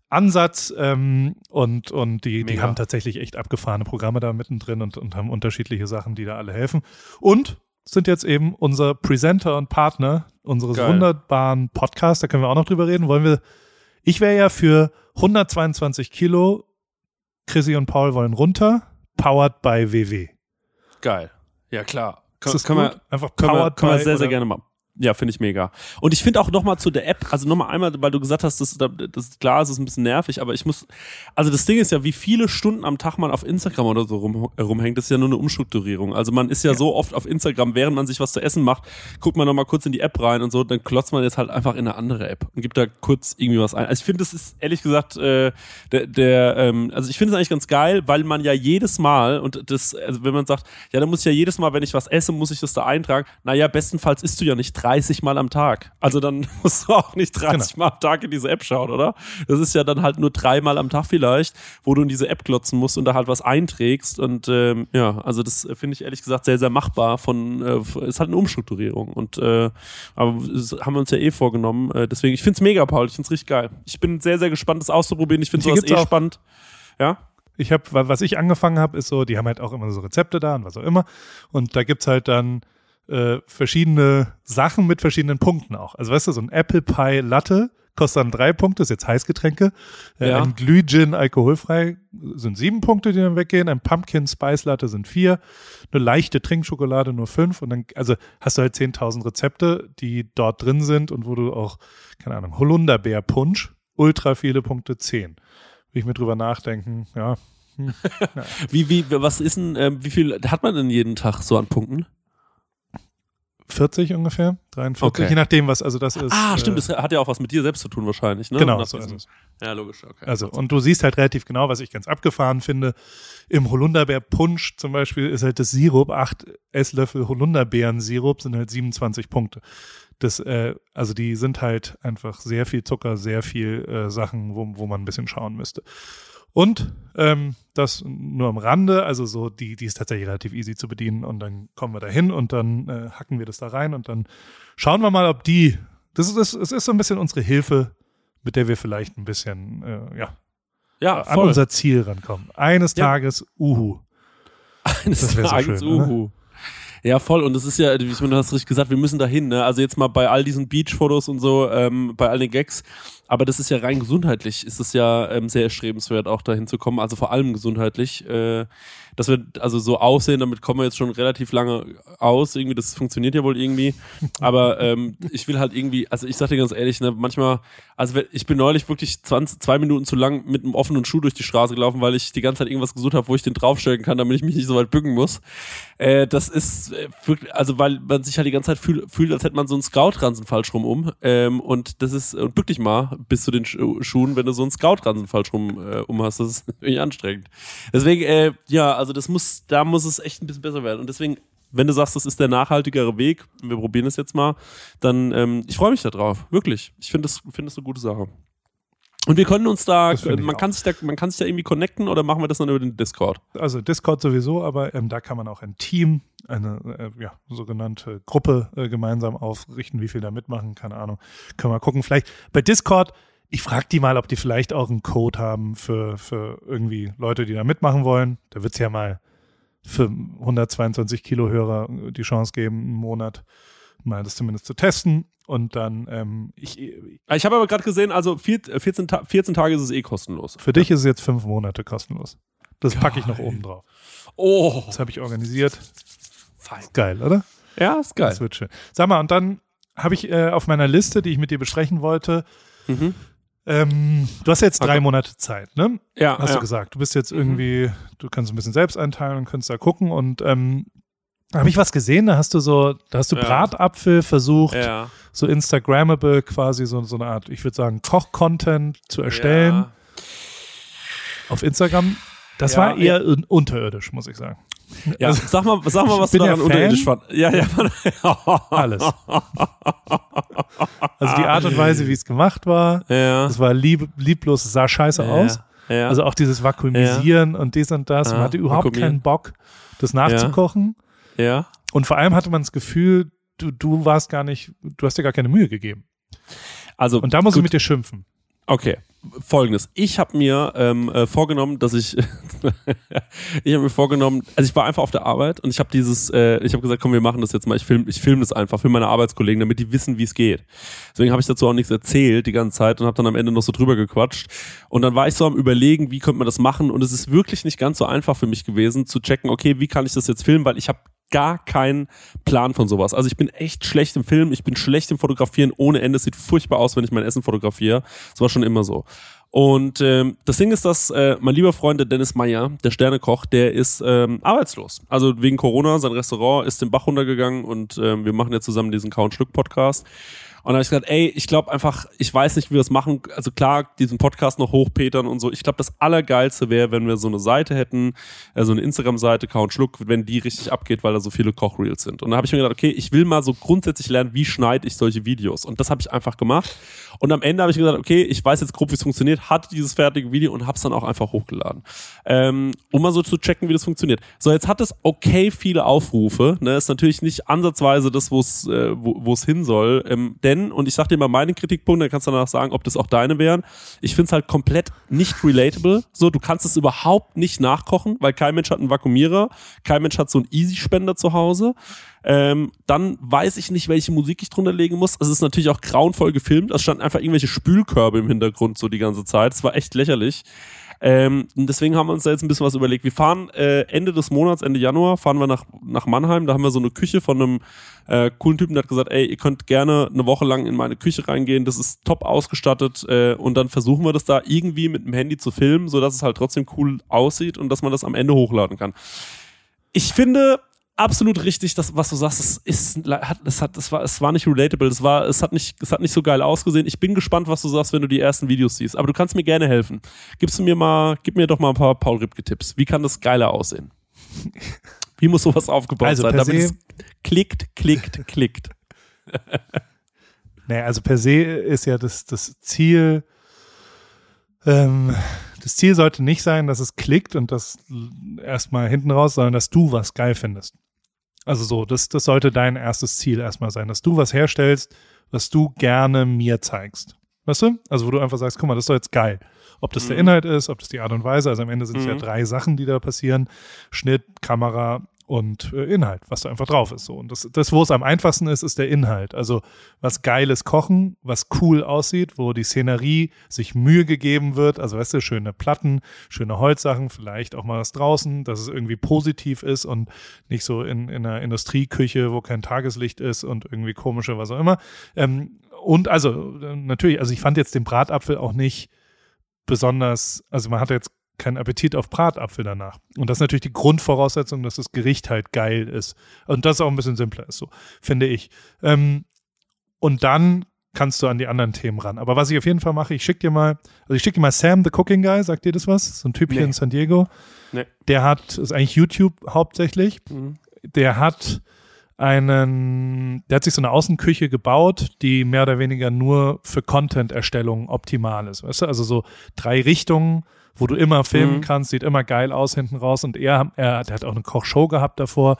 Ansatz. Ähm, und und die, die haben tatsächlich echt abgefahrene Programme da mittendrin und, und haben unterschiedliche Sachen, die da alle helfen. Und sind jetzt eben unser Presenter und Partner unseres Geil. wunderbaren Podcasts. Da können wir auch noch drüber reden. Wollen wir, ich wäre ja für 122 Kilo, Chrissy und Paul wollen runter, powered by WW. Geil. Ja, klar. Ist das können gut? wir, Einfach können wir, können wir sehr, sehr gerne machen. Ja, finde ich mega. Und ich finde auch nochmal zu der App, also nochmal einmal, weil du gesagt hast, das, das ist klar, es ist ein bisschen nervig, aber ich muss, also das Ding ist ja, wie viele Stunden am Tag man auf Instagram oder so rum, rumhängt, das ist ja nur eine Umstrukturierung. Also man ist ja, so oft auf Instagram, während man sich was zu essen macht, guckt man nochmal kurz in die App rein und so, dann klotzt man jetzt halt einfach in eine andere App und gibt da kurz irgendwie was ein. Also ich finde, das ist ehrlich gesagt, äh, der, der ähm, also ich finde es eigentlich ganz geil, weil man ja jedes Mal, und das, also wenn man sagt, ja, dann muss ich ja jedes Mal, wenn ich was esse, muss ich das da eintragen. Naja, bestenfalls isst du ja nicht 30 Mal am Tag. Also dann musst du auch nicht 30 Mal am Tag in diese App schauen, oder? Das ist ja dann halt nur dreimal am Tag vielleicht, wo du in diese App klotzen musst und da halt was einträgst. Und ähm, ja, also das finde ich ehrlich gesagt sehr, sehr machbar. Von äh, ist halt eine Umstrukturierung. Und äh, aber das haben wir uns ja eh vorgenommen. Äh, deswegen, ich finde es mega, Paul. Ich finde es richtig geil. Ich bin sehr, sehr gespannt, das auszuprobieren. Ich finde sowas eh auch- spannend. Ja? Ich habe, was ich angefangen habe, ist so, die haben halt auch immer so Rezepte da und was auch immer. Und da gibt's halt dann äh, verschiedene Sachen mit verschiedenen Punkten auch. Also weißt du, so ein Apple Pie Latte kostet dann drei Punkte, ist jetzt Heißgetränke. Äh, Ja. Ein Glühgin alkoholfrei sind sieben Punkte, die dann weggehen. Ein Pumpkin Spice Latte sind vier. Eine leichte Trinkschokolade nur fünf. Und dann, also hast du halt 10.000 Rezepte, die dort drin sind und wo du auch, keine Ahnung, Holunderbeer-Punsch, ultra viele Punkte, zehn. Will ich mir drüber nachdenken, ja. Hm. Wie, wie, was ist denn, ähm, wie viel hat man denn jeden Tag so an Punkten? 40 ungefähr, 43, Okay. je nachdem, was, also das ist. Ah, stimmt, äh, das hat ja auch was mit dir selbst zu tun wahrscheinlich, ne? Genau, so ist es. Ja, logisch, okay. Also, und du siehst halt relativ genau, was ich ganz abgefahren finde. Im Holunderbeer-Punsch zum Beispiel ist halt das Sirup, acht Esslöffel Holunderbeeren-Sirup sind halt 27 Punkte. Das, äh, also die sind halt einfach sehr viel Zucker, sehr viel äh, Sachen, wo, wo man ein bisschen schauen müsste. Und ähm, das nur am Rande, also so, die, die ist tatsächlich relativ easy zu bedienen und dann kommen wir da hin und dann äh, hacken wir das da rein und dann schauen wir mal, ob die, das ist, das, es ist so ein bisschen unsere Hilfe, mit der wir vielleicht ein bisschen, äh, ja, ja, an unser Ziel rankommen. Eines Ja. Tages, uhu. Eines wär so Tages, schön, ne? Ja, voll. Und es ist ja, wie ich meine, du hast richtig gesagt, wir müssen dahin. Ne? Also jetzt mal bei all diesen Beach-Fotos und so, ähm, bei all den Gags. Aber das ist ja rein gesundheitlich, ist es ja ähm, sehr erstrebenswert, auch dahin zu kommen. Also vor allem gesundheitlich. Äh, dass wir also so aussehen, damit kommen wir jetzt schon relativ lange aus. Irgendwie, das funktioniert ja wohl irgendwie. Aber ähm, ich will halt irgendwie, also ich sag dir ganz ehrlich, ne, manchmal, also ich bin neulich wirklich 20, zwei Minuten zu lang mit einem offenen Schuh durch die Straße gelaufen, weil ich die ganze Zeit irgendwas gesucht habe, wo ich den draufstellen kann, damit ich mich nicht so weit bücken muss. Äh, das ist äh, wirklich, also weil man sich halt die ganze Zeit fühl, fühlt, als hätte man so einen Scout-Ransen falsch rum um. Ähm, und das ist, und bück dich mal bis zu den Schu- Schuhen, wenn du so einen Scout-Ransen falsch rum äh, um hast. Das ist irgendwie anstrengend. Deswegen, äh, ja, also das muss, da muss es echt ein bisschen besser werden. Und deswegen, wenn du sagst, das ist der nachhaltigere Weg, wir probieren es jetzt mal, dann, ähm, ich freue mich da drauf. Wirklich. Ich finde das, finde das eine gute Sache. Und wir können uns da, man auch. kann sich da, man kann sich da irgendwie connecten oder machen wir das dann über den Discord? Also Discord sowieso, aber ähm, da kann man auch ein Team, eine äh, ja, sogenannte Gruppe äh, gemeinsam aufrichten, wie viel da mitmachen, keine Ahnung. Können wir gucken. Vielleicht bei Discord, ich frage die mal, ob die vielleicht auch einen Code haben für, für irgendwie Leute, die da mitmachen wollen. Da wird es ja mal für 122 Kilo Hörer die Chance geben, einen Monat mal das zumindest zu testen. Und dann, ähm, ich, Ich habe aber gerade gesehen, also vier, äh, 14, Ta 14 Tage ist es eh kostenlos. für dich ist es jetzt fünf Monate kostenlos. Das packe ich noch oben drauf. Oh, Das habe ich organisiert. fein. Geil, oder? Ja, ist geil. Das wird schön. Sag mal, und dann habe ich äh, auf meiner Liste, die ich mit dir besprechen wollte, Mhm. Ähm, du hast jetzt drei. Monate Zeit, ne? Ja, Hast ja. du gesagt. Du bist jetzt irgendwie, du kannst ein bisschen selbst einteilen und kannst da gucken und ähm, da habe ich was gesehen, da hast du so, da hast du Ja. Bratapfel versucht, ja. so Instagrammable quasi so, so eine Art, ich würde sagen, Koch-Content zu erstellen auf Instagram. Das war eher un unterirdisch, muss ich sagen. Ja, Also, sag mal, sag mal, ich was du bin ja daran Fan. unterirdisch fand. Ja, ja. Alles. Also die Art und Weise, wie es gemacht war, Ja. das war lieb, lieblos, es sah scheiße aus. Ja. Also auch dieses Vakuumisieren und dies und das. Man Ja, hatte überhaupt vakuumieren. keinen Bock, das nachzukochen. ja. Und vor allem hatte man das Gefühl, du, du warst gar nicht, du hast dir gar keine Mühe gegeben. Also, Und da muss ich gut. mit dir schimpfen. Okay, folgendes. Ich habe mir ähm, äh, vorgenommen, dass ich ich habe mir vorgenommen, also ich war einfach auf der Arbeit und ich habe dieses, äh, ich habe gesagt, komm, wir machen das jetzt mal. Ich film, ich film das einfach für meine Arbeitskollegen, damit die wissen, wie es geht. Deswegen habe ich dazu auch nichts erzählt die ganze Zeit und habe dann am Ende noch so drüber gequatscht. Und dann war ich so am überlegen, wie könnte man das machen und es ist wirklich nicht ganz so einfach für mich gewesen zu checken, okay, wie kann ich das jetzt filmen, weil ich habe gar keinen Plan von sowas. Also ich bin echt schlecht im Film, ich bin schlecht im Fotografieren ohne Ende. Es sieht furchtbar aus, wenn ich mein Essen fotografiere. Das war schon immer so. Und ähm, das Ding ist, dass äh, mein lieber Freund der Dennis Meyer, der Sternekoch, der ist ähm, arbeitslos. Also wegen Corona, sein Restaurant ist den Bach runtergegangen und ähm, wir machen jetzt zusammen diesen Count Schluck Podcast. Und dann habe ich gesagt, ey, ich glaube einfach, ich weiß nicht, wie wir es machen. Also klar, diesen Podcast noch hochpetern und so. Ich glaube, das Allergeilste wäre, wenn wir so eine Seite hätten, äh, so eine Instagram-Seite, Count Schluck, wenn die richtig abgeht, weil da so viele Kochreels sind. Und dann habe ich mir gedacht, okay, ich will mal so grundsätzlich lernen, wie schneide ich solche Videos. Und das habe ich einfach gemacht. Und am Ende habe ich gesagt, okay, ich weiß jetzt grob, wie es funktioniert, hatte dieses fertige Video und habe es dann auch einfach hochgeladen. Ähm, um mal so zu checken, wie das funktioniert. So, jetzt hat es okay viele Aufrufe. Ne? Ist natürlich nicht ansatzweise das, wo es äh, wo es hin soll. Ähm, denn, und ich sag dir mal meine Kritikpunkte, dann kannst du danach sagen, ob das auch deine wären. Ich finde es halt komplett nicht relatable. So, du kannst es überhaupt nicht nachkochen, weil kein Mensch hat einen Vakuumierer, kein Mensch hat so einen Easy-Spender zu Hause. Ähm, dann weiß ich nicht, welche Musik ich drunter legen muss. Es ist natürlich auch grauenvoll gefilmt. Es standen einfach irgendwelche Spülkörbe im Hintergrund so die ganze Zeit. Es war echt lächerlich. Ähm, deswegen haben wir uns da jetzt ein bisschen was überlegt. Wir fahren äh, Ende des Monats, Ende Januar, fahren wir nach, nach Mannheim. Da haben wir so eine Küche von einem äh, coolen Typen, der hat gesagt, ey, ihr könnt gerne eine Woche lang in meine Küche reingehen. Das ist top ausgestattet. Äh, und dann versuchen wir das da irgendwie mit dem Handy zu filmen, sodass es halt trotzdem cool aussieht und dass man das am Ende hochladen kann. Ich finde, absolut richtig, das, was du sagst, es ist, es hat, es war, es war nicht relatable, es war, es hat nicht, es hat nicht so geil ausgesehen. Ich bin gespannt, was du sagst, wenn du die ersten Videos siehst. Aber du kannst mir gerne helfen. Gibst du mir mal, gib mir doch mal ein paar Paul Ripke-Tipps. Wie kann das geiler aussehen? Wie muss sowas aufgebaut Also sein, damit es klickt, klickt, klickt. Nee, also per se ist ja das, das Ziel, ähm, das Ziel sollte nicht sein, dass es klickt und das erstmal hinten raus, sondern dass du was geil findest. Also so, das, das sollte dein erstes Ziel erstmal sein, dass du was herstellst, was du gerne mir zeigst. Weißt du? Also wo du einfach sagst, guck mal, das ist doch jetzt geil. Ob das der Mhm. Inhalt ist, ob das die Art und Weise, also am Ende sind es ja Mhm. drei Sachen, die da passieren. Schnitt, Kamera und äh, Inhalt, was da einfach drauf ist. So. Und das, das, wo es am einfachsten ist, ist der Inhalt. Also was geiles Kochen, was cool aussieht, wo die Szenerie sich Mühe gegeben wird. Also weißt du, schöne Platten, schöne Holzsachen, vielleicht auch mal was draußen, dass es irgendwie positiv ist und nicht so in, in einer Industrieküche, wo kein Tageslicht ist und irgendwie komische, was auch immer. Ähm, und also äh, natürlich, also ich fand jetzt den Bratapfel auch nicht besonders, also man hatte jetzt keinen Appetit auf Bratapfel danach. Und das ist natürlich die Grundvoraussetzung, dass das Gericht halt geil ist. Und das auch ein bisschen simpler ist, so, finde ich. Ähm, und dann kannst du an die anderen Themen ran. Aber was ich auf jeden Fall mache, ich schicke dir mal, also ich schicke dir mal Sam, the Cooking Guy, sagt dir das was? So ein Typ hier Nee. in San Diego. Nee. Der hat, ist eigentlich YouTube hauptsächlich Mhm. der hat einen, der hat sich so eine Außenküche gebaut, die mehr oder weniger nur für Content-Erstellung optimal ist. Weißt du, also so drei Richtungen, wo du immer filmen Mhm. kannst, sieht immer geil aus hinten raus und er, er der hat auch eine Kochshow gehabt davor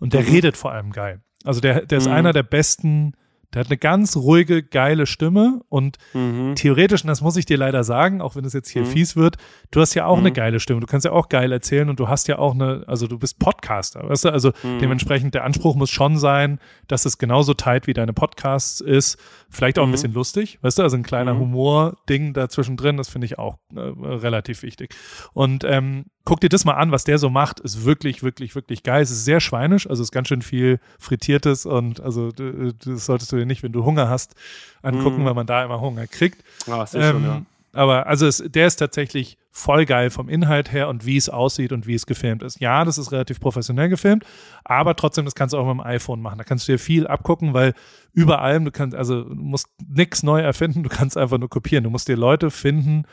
und der Mhm. redet vor allem geil. Also der, der ist Mhm. einer der besten, der hat eine ganz ruhige, geile Stimme und Mhm. theoretisch, und das muss ich dir leider sagen, auch wenn es jetzt hier Mhm. fies wird, du hast ja auch Mhm. eine geile Stimme. Du kannst ja auch geil erzählen und du hast ja auch eine, also du bist Podcaster, weißt du? Also Mhm. dementsprechend der Anspruch muss schon sein, dass es genauso tight wie deine Podcasts ist. Vielleicht auch ein Mhm. bisschen lustig, weißt du? Also ein kleiner Mhm. Humor-Ding dazwischen drin, das finde ich auch äh, relativ wichtig. Und ähm, guck dir das mal an, was der so macht, ist wirklich, wirklich, wirklich geil. Es ist sehr schweinisch, also es ist ganz schön viel Frittiertes und also das solltest du dir nicht, wenn du Hunger hast, angucken, Mhm. weil man da immer Hunger kriegt. Ah, sehr schön, Ähm, ja. Aber also es, der ist tatsächlich voll geil vom Inhalt her und wie es aussieht und wie es gefilmt ist. Ja, das ist relativ professionell gefilmt, aber trotzdem, das kannst du auch mit dem iPhone machen. Da kannst du dir viel abgucken, weil über allem, du kannst, also du musst nichts neu erfinden, du kannst einfach nur kopieren. Du musst dir Leute finden,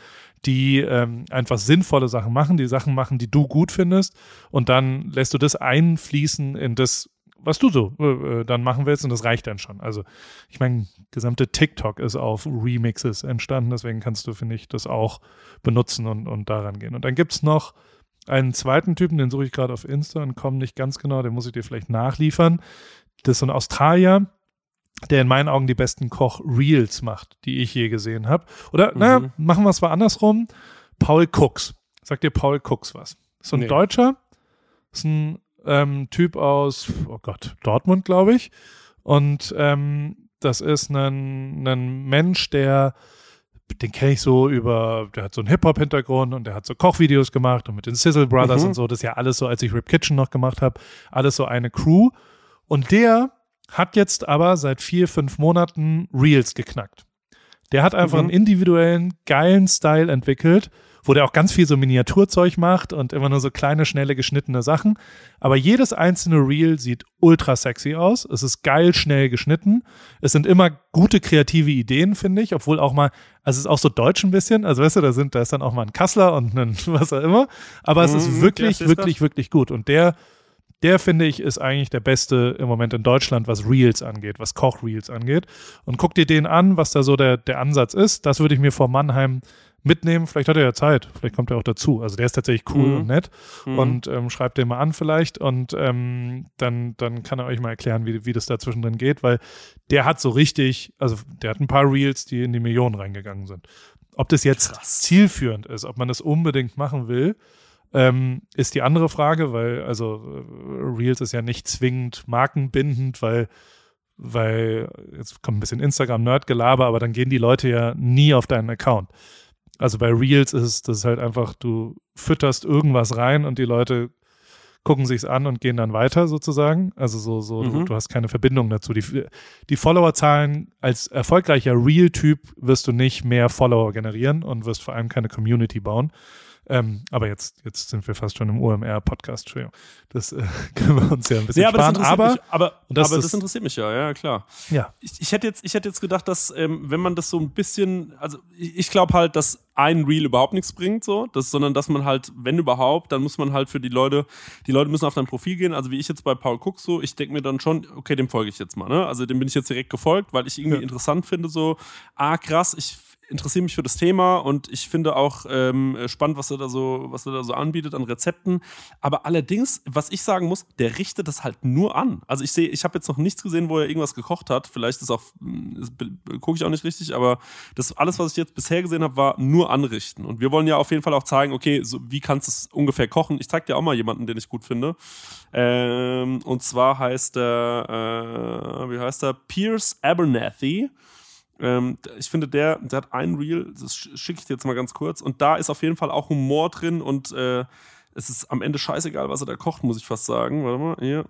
die ähm, einfach sinnvolle Sachen machen, die Sachen machen, die du gut findest und dann lässt du das einfließen in das, was du so äh, dann machen willst und das reicht dann schon. Also ich meine, gesamte TikTok ist auf Remixes entstanden, deswegen kannst du, finde ich, das auch benutzen und, und daran gehen. Und dann gibt's noch einen zweiten Typen, den suche ich gerade auf Insta und komme nicht ganz genau, den muss ich dir vielleicht nachliefern. Das ist so ein Australier, der in meinen Augen die besten Koch-Reels macht, die ich je gesehen habe. Oder, mhm. naja, machen wir es mal andersrum. Paul Cooks. Sagt dir Paul Cooks was? Ist so ein nee. Deutscher. Ist ein ähm, Typ aus, oh Gott, Dortmund, glaube ich. Und ähm, das ist ein, ein Mensch, der den kenne ich so über, der hat so einen Hip-Hop-Hintergrund und der hat so Kochvideos gemacht und mit den Sizzle Brothers mhm. und so, das ist ja alles so, als ich Rip Kitchen noch gemacht habe, alles so eine Crew. Und der hat jetzt aber seit vier, fünf Monaten Reels geknackt. Der hat einfach mhm. einen individuellen, geilen Style entwickelt, wo der auch ganz viel so Miniaturzeug macht und immer nur so kleine, schnelle, geschnittene Sachen. Aber jedes einzelne Reel sieht ultra sexy aus. Es ist geil, schnell geschnitten. Es sind immer gute kreative Ideen, finde ich, obwohl auch mal, also es ist auch so deutsch ein bisschen. Also weißt du, da sind, da ist dann auch mal ein Kassler und ein was auch immer. Aber es ist mhm, wirklich, wirklich, wirklich gut. Und der, der finde ich ist eigentlich der beste im Moment in Deutschland, was Reels angeht, was Koch-Reels angeht. Und guck dir den an, was da so der, der Ansatz ist. Das würde ich mir vor Mannheim mitnehmen. Vielleicht hat er ja Zeit, vielleicht kommt er auch dazu. Also der ist tatsächlich cool mhm. und nett mhm. und ähm, schreibt den mal an vielleicht und ähm, dann, dann kann er euch mal erklären, wie, wie das da zwischendrin geht, weil der hat so richtig, also der hat ein paar Reels, die in die Millionen reingegangen sind. Ob das jetzt Krass. zielführend ist, ob man das unbedingt machen will, ähm, ist die andere Frage, weil also äh, Reels ist ja nicht zwingend markenbindend, weil weil jetzt kommt ein bisschen Instagram-Nerd-Gelaber, aber dann gehen die Leute ja nie auf deinen Account. Also bei Reels ist es das halt einfach, du fütterst irgendwas rein und die Leute gucken sich's an und gehen dann weiter sozusagen. Also so, so, mhm. du, du, hast keine Verbindung dazu. Die, die Followerzahlen als erfolgreicher Real-Typ wirst du nicht mehr Follower generieren und wirst vor allem keine Community bauen. Ähm, aber jetzt, jetzt sind wir fast schon im OMR-Podcast, Entschuldigung. Das äh, können wir uns ja ein bisschen ja, aber sparen. Das aber, mich, aber, das, aber das, interessiert mich ja, ja, klar. Ja. Ich, ich, hätte, jetzt, ich hätte jetzt gedacht, dass, ähm, wenn man das so ein bisschen, also ich, ich glaube halt, dass ein Reel überhaupt nichts bringt, so, das, sondern dass man halt, wenn überhaupt, dann muss man halt für die Leute, die Leute müssen auf dein Profil gehen, also wie ich jetzt bei Paul Cook so, ich denke mir dann schon, okay, dem folge ich jetzt mal, ne? Also dem bin ich jetzt direkt gefolgt, weil ich irgendwie ja. interessant finde, so, ah krass, ich interessiere mich für das Thema und ich finde auch ähm, spannend, was er da so, was er da so anbietet an Rezepten. Aber allerdings, was ich sagen muss, der richtet das halt nur an. Also ich sehe, ich habe jetzt noch nichts gesehen, wo er irgendwas gekocht hat. Vielleicht ist auch, gucke ich auch nicht richtig, aber das alles, was ich jetzt bisher gesehen habe, war nur anrichten. Und wir wollen ja auf jeden Fall auch zeigen, okay, so, wie kannst du es ungefähr kochen? Ich zeige dir auch mal jemanden, den ich gut finde. Ähm, und zwar heißt er, äh, wie heißt er? Pierce Abernathy. Ähm, ich finde, der, der hat ein Reel, das schicke ich dir jetzt mal ganz kurz. Und da ist auf jeden Fall auch Humor drin und äh, es ist am Ende scheißegal, was er da kocht, muss ich fast sagen. Warte mal, hier.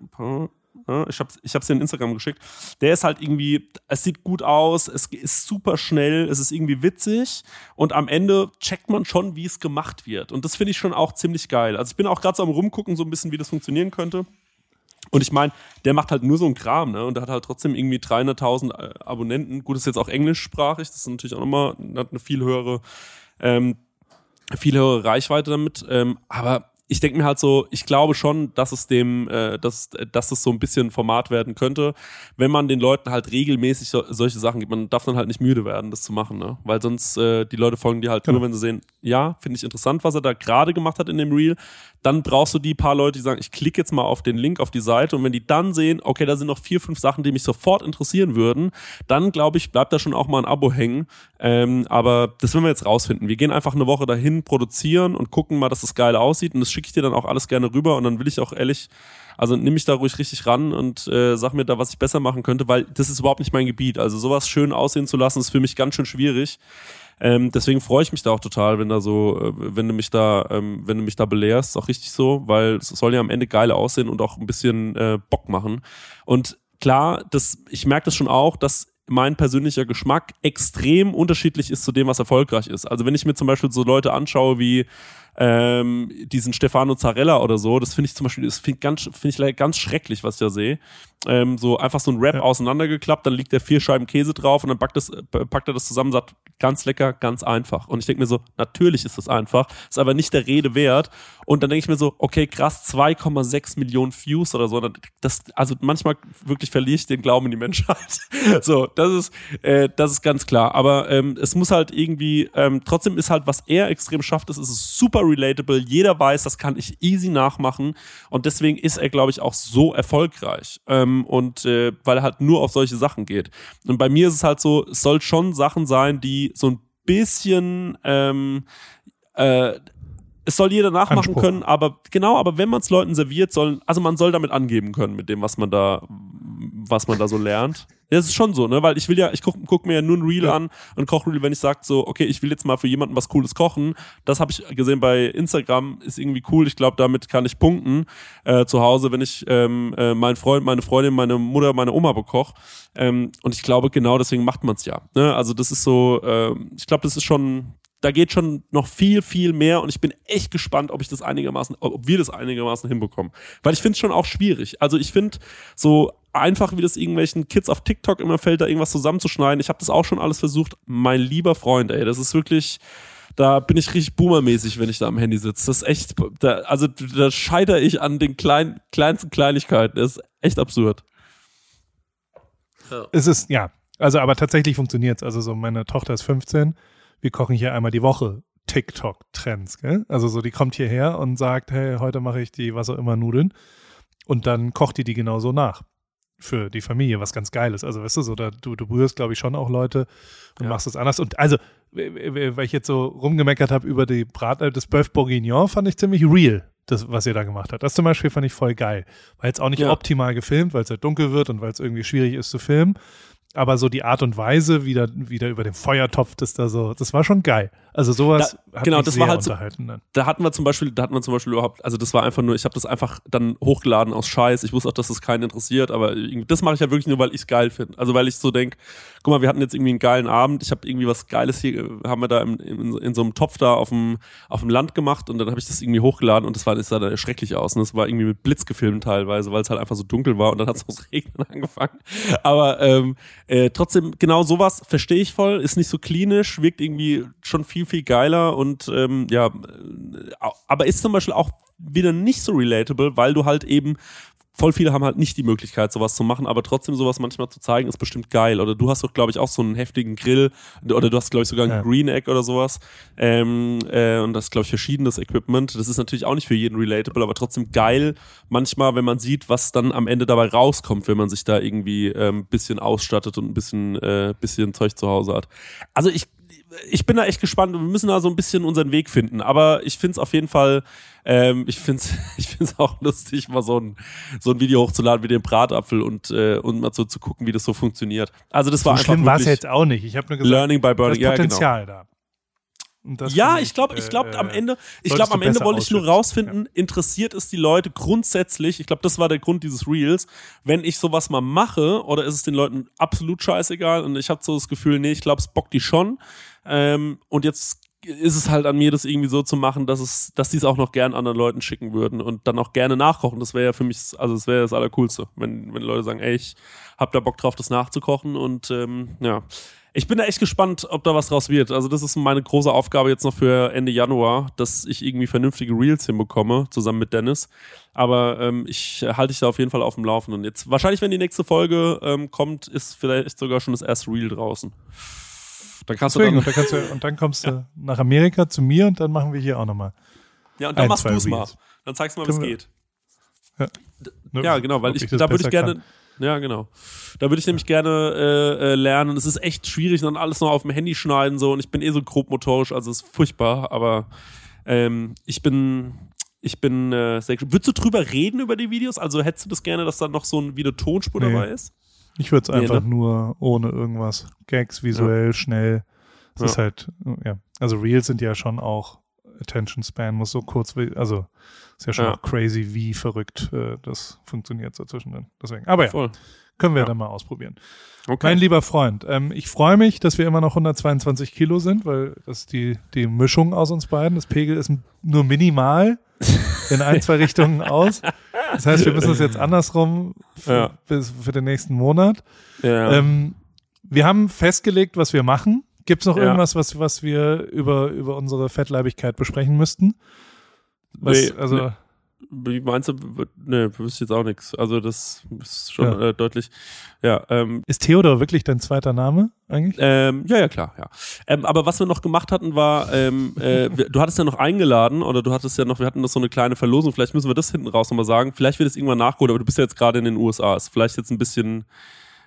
Ich hab's, ich hab's dir in Instagram geschickt. Der ist halt irgendwie, es sieht gut aus, es ist super schnell, es ist irgendwie witzig und am Ende checkt man schon, wie es gemacht wird. Und das finde ich schon auch ziemlich geil. Also ich bin auch gerade so am rumgucken, so ein bisschen, wie das funktionieren könnte. Und ich meine, der macht halt nur so einen Kram, ne? Und der hat halt trotzdem irgendwie 300.000 äh, Abonnenten. Gut, ist jetzt auch englischsprachig, das ist natürlich auch nochmal, hat eine viel höhere, ähm, viel höhere Reichweite damit. Ähm, aber ich denke mir halt so, ich glaube schon, dass es dem, äh, dass, dass es so ein bisschen Format werden könnte, wenn man den Leuten halt regelmäßig so, solche Sachen gibt. Man darf dann halt nicht müde werden, das zu machen, ne? Weil sonst äh, die Leute folgen dir halt genau. nur, wenn sie sehen, ja, finde ich interessant, was er da gerade gemacht hat in dem Reel. Dann brauchst du die paar Leute, die sagen, ich klicke jetzt mal auf den Link auf die Seite und wenn die dann sehen, okay, da sind noch vier, fünf Sachen, die mich sofort interessieren würden, dann glaube ich, bleibt da schon auch mal ein Abo hängen. Ähm, aber das werden wir jetzt rausfinden. Wir gehen einfach eine Woche dahin, produzieren und gucken mal, dass das geil aussieht und das schicke ich dir dann auch alles gerne rüber und dann will ich auch ehrlich, also nimm mich da ruhig richtig ran und äh, sag mir da, was ich besser machen könnte, weil das ist überhaupt nicht mein Gebiet. Also sowas schön aussehen zu lassen, ist für mich ganz schön schwierig. Ähm, deswegen freue ich mich da auch total, wenn da so, äh, wenn du mich da, ähm, wenn du mich da belehrst, auch richtig so, weil es soll ja am Ende geil aussehen und auch ein bisschen äh, Bock machen. Und klar, das, ich merke das schon auch, dass mein persönlicher Geschmack extrem unterschiedlich ist zu dem, was erfolgreich ist. Also wenn ich mir zum Beispiel so Leute anschaue wie ähm, diesen Stefano Zarella oder so, das finde ich zum Beispiel, das finde ganz, find ich ganz schrecklich, was ich da sehe. Ähm, so einfach so ein Rap ja. auseinandergeklappt, dann liegt der vier Scheiben Käse drauf und dann packt, das, packt er das zusammen und sagt, ganz lecker, ganz einfach. Und ich denke mir so, natürlich ist das einfach, ist aber nicht der Rede wert. Und dann denke ich mir so, okay, krass, 2,6 Millionen Views oder so. Das, also manchmal wirklich verliere ich den Glauben in die Menschheit. so, das ist, äh, das ist ganz klar. Aber ähm, es muss halt irgendwie, ähm, trotzdem ist halt, was er extrem schafft, ist, ist es super relatable. Jeder weiß, das kann ich easy nachmachen. Und deswegen ist er, glaube ich, auch so erfolgreich. Ähm, und äh, weil er halt nur auf solche Sachen geht. Und bei mir ist es halt so, es soll schon Sachen sein, die so ein bisschen ähm, äh, es soll jeder nachmachen Anspruch. können, aber genau, aber wenn man es Leuten serviert, sollen, also man soll damit angeben können mit dem, was man da, was man da so lernt. Das ist schon so, ne? Weil ich will ja, ich guck, guck mir ja nur ein Reel Ja. an, ein Kochreel, wenn ich sage so, okay, ich will jetzt mal für jemanden was Cooles kochen. Das habe ich gesehen bei Instagram, ist irgendwie cool. Ich glaube, damit kann ich punkten äh, zu Hause, wenn ich ähm, äh, meinen Freund, meine Freundin, meine Mutter, meine Oma bekoche. Ähm, und ich glaube, genau deswegen macht man es ja. Ne? Also das ist so, ähm, ich glaube, das ist schon, da geht schon noch viel, viel mehr und ich bin echt gespannt, ob ich das einigermaßen, ob wir das einigermaßen hinbekommen. Weil ich finde es schon auch schwierig. Also ich finde so einfach, wie das irgendwelchen Kids auf TikTok immer fällt, da irgendwas zusammenzuschneiden. Ich habe das auch schon alles versucht. Mein lieber Freund, ey, das ist wirklich, da bin ich richtig boomermäßig, wenn ich da am Handy sitze. Das ist echt, da, also da scheitere ich an den kleinen, kleinsten Kleinigkeiten. Das ist echt absurd. Es ist, ja, also aber tatsächlich funktioniert es. Also so meine Tochter ist 15, wir kochen hier einmal die Woche TikTok-Trends? Also so, die kommt hierher und sagt, hey, heute mache ich die was auch immer Nudeln und dann kocht die die genauso nach für die Familie, was ganz geil ist. Also weißt du, so, da, du, du berührst, glaube ich, schon auch Leute und Ja. machst es anders. Und also, weil ich jetzt so rumgemeckert habe über die Brat, äh, das Bœuf Bourguignon, fand ich ziemlich real, das, was ihr da gemacht habt. Das zum Beispiel fand ich voll geil. War jetzt auch nicht Ja. optimal gefilmt, weil es halt dunkel wird und weil es irgendwie schwierig ist zu filmen. Aber so die Art und Weise, wie da, wie da über den Feuertopf, das da so, das war schon geil. Also sowas Da- hat genau, mich das sehr war halt so- unterhalten dann. da hatten wir zum Beispiel, da hatten wir zum Beispiel überhaupt, also das war einfach nur, ich habe das einfach dann hochgeladen aus Scheiß. Ich wusste auch, dass das keinen interessiert, aber das mache ich ja wirklich nur, weil ich es geil finde. Also weil ich so denk, guck mal, wir hatten jetzt irgendwie einen geilen Abend. Ich habe irgendwie was Geiles hier, äh, haben wir da im, in, in so einem Topf da auf dem auf dem Land gemacht und dann habe ich das irgendwie hochgeladen und das war das sah da schrecklich aus. Und das war irgendwie mit Blitz gefilmt teilweise, weil es halt einfach so dunkel war und dann hat es aus Regnen angefangen. Aber ähm, äh, trotzdem genau sowas verstehe ich voll, ist nicht so klinisch, wirkt irgendwie schon viel viel geiler und ähm, ja, äh, aber ist zum Beispiel auch wieder nicht so relatable, weil du halt eben voll viele haben halt nicht die Möglichkeit, sowas zu machen, aber trotzdem sowas manchmal zu zeigen, ist bestimmt geil. Oder du hast doch, glaube ich, auch so einen heftigen Grill oder du hast, glaube ich, sogar einen Ja. Green Egg oder sowas. Ähm, äh, und das ist, glaube ich, verschiedenes Equipment. Das ist natürlich auch nicht für jeden relatable, aber trotzdem geil, manchmal, wenn man sieht, was dann am Ende dabei rauskommt, wenn man sich da irgendwie ein ähm, bisschen ausstattet und ein bisschen, äh, bisschen Zeug zu Hause hat. Also ich ich bin da echt gespannt und wir müssen da so ein bisschen unseren Weg finden. Aber ich finde es auf jeden Fall, ähm, ich finde es ich find's auch lustig, mal so ein, so ein Video hochzuladen wie den Bratapfel und, äh, und mal so zu gucken, wie das so funktioniert. Also das war So einfach schlimm war es jetzt auch nicht. Ich habe nur gesagt, Learning by Burning. ist Ja, genau. Potenzial da. Das Ja, ich glaube, ich glaube äh, am Ende, ich glaube am Ende wollte ich nur rausfinden, interessiert es die Leute grundsätzlich, ich glaube, das war der Grund dieses Reels, wenn ich sowas mal mache oder ist es den Leuten absolut scheißegal und ich habe so das Gefühl, nee, ich glaube, es bockt die schon ähm, und jetzt ist es halt an mir, das irgendwie so zu machen, dass es, dass die es auch noch gern anderen Leuten schicken würden und dann auch gerne nachkochen. Das wäre ja für mich, also das wäre das Allercoolste, wenn, wenn Leute sagen, ey, ich hab da Bock drauf, das nachzukochen und ähm, ja. Ich bin da echt gespannt, ob da was draus wird. Also das ist meine große Aufgabe jetzt noch für Ende Januar, dass ich irgendwie vernünftige Reels hinbekomme, zusammen mit Dennis. Aber ähm, ich halte dich da auf jeden Fall auf dem Laufenden. Jetzt wahrscheinlich, wenn die nächste Folge ähm, kommt, ist vielleicht sogar schon das erste Reel draußen. Dann kannst Deswegen, du und, dann kannst du, und dann kommst du nach Amerika zu mir und dann machen wir hier auch nochmal. dann, ja, und dann ein, machst du es mal. Dann zeigst du mal, wie es geht. Ne? Ja, genau, weil Ob ich, das da würde ich gerne, ja, genau. Da würde ich nämlich gerne äh, äh, lernen. Es ist echt schwierig, dann alles noch auf dem Handy schneiden so und ich bin eh so grob motorisch, also es ist furchtbar, aber ähm, ich bin ich bin äh, sehr. Würdest du drüber reden über die Videos? Also hättest du das gerne, dass dann noch so ein wieder Tonspur Nee. dabei ist? Ich würde es einfach ne? nur ohne irgendwas. Gags, visuell, schnell. Es Ja. ist halt, ja. Also Reels sind ja schon auch Attention Span muss so kurz, wie- also ist ja schon Ja. auch crazy, wie verrückt äh, das funktioniert so zwischendrin. Deswegen. Aber ja, Voll. Können wir Ja. dann mal ausprobieren. Okay. Mein lieber Freund, ähm, ich freue mich, dass wir immer noch 122 Kilo sind, weil das ist die, die Mischung aus uns beiden. Das Pegel ist nur minimal in ein, zwei Richtungen aus. Das heißt, wir müssen es jetzt andersrum für, Ja. bis, für den nächsten Monat. ja. Ähm, wir haben festgelegt, was wir machen. Gibt es noch Ja. irgendwas, was, was wir über, über unsere Fettleibigkeit besprechen müssten? Was, Nee, also, nee. Wie meinst du? Ne, wüsste ich jetzt auch nichts. Also das ist schon Ja. äh, deutlich. Ja, ähm, Ist Theodor wirklich dein zweiter Name eigentlich? ähm, ja, ja, klar, ja. Ähm, aber was wir noch gemacht hatten, war, ähm, äh, du hattest ja noch eingeladen oder du hattest ja noch, wir hatten noch so eine kleine Verlosung, vielleicht müssen wir das hinten raus nochmal sagen. Vielleicht wird es irgendwann nachgeholt, aber du bist ja jetzt gerade in den USA. Ist vielleicht jetzt ein bisschen,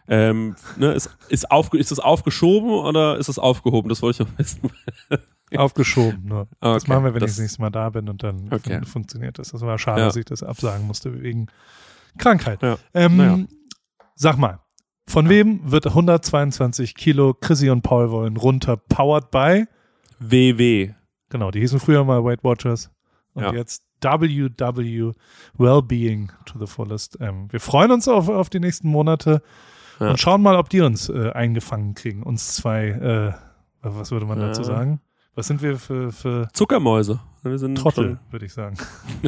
ähm, ne, ist, ist, aufge, ist das aufgeschoben oder ist das aufgehoben? Das wollte ich noch wissen. Aufgeschoben nur. Das Okay, machen wir, wenn das- ich das nächste Mal da bin und dann Okay. fun funktioniert das. Das war schade, Ja. dass ich das absagen musste wegen Krankheit. Ja. Ähm, Naja. Sag mal, von wem wird 122 Kilo Chrissy und Paul wollen runter powered by? WW. Genau, die hießen früher mal Weight Watchers und Ja. jetzt WW Wellbeing to the fullest. Ähm, wir freuen uns auf, auf die nächsten Monate Ja. und schauen mal, ob die uns äh, eingefangen kriegen. Uns zwei, äh, was würde man dazu Ja. sagen? Was sind wir für, für Zuckermäuse. Wir sind Trottel, würde ich sagen.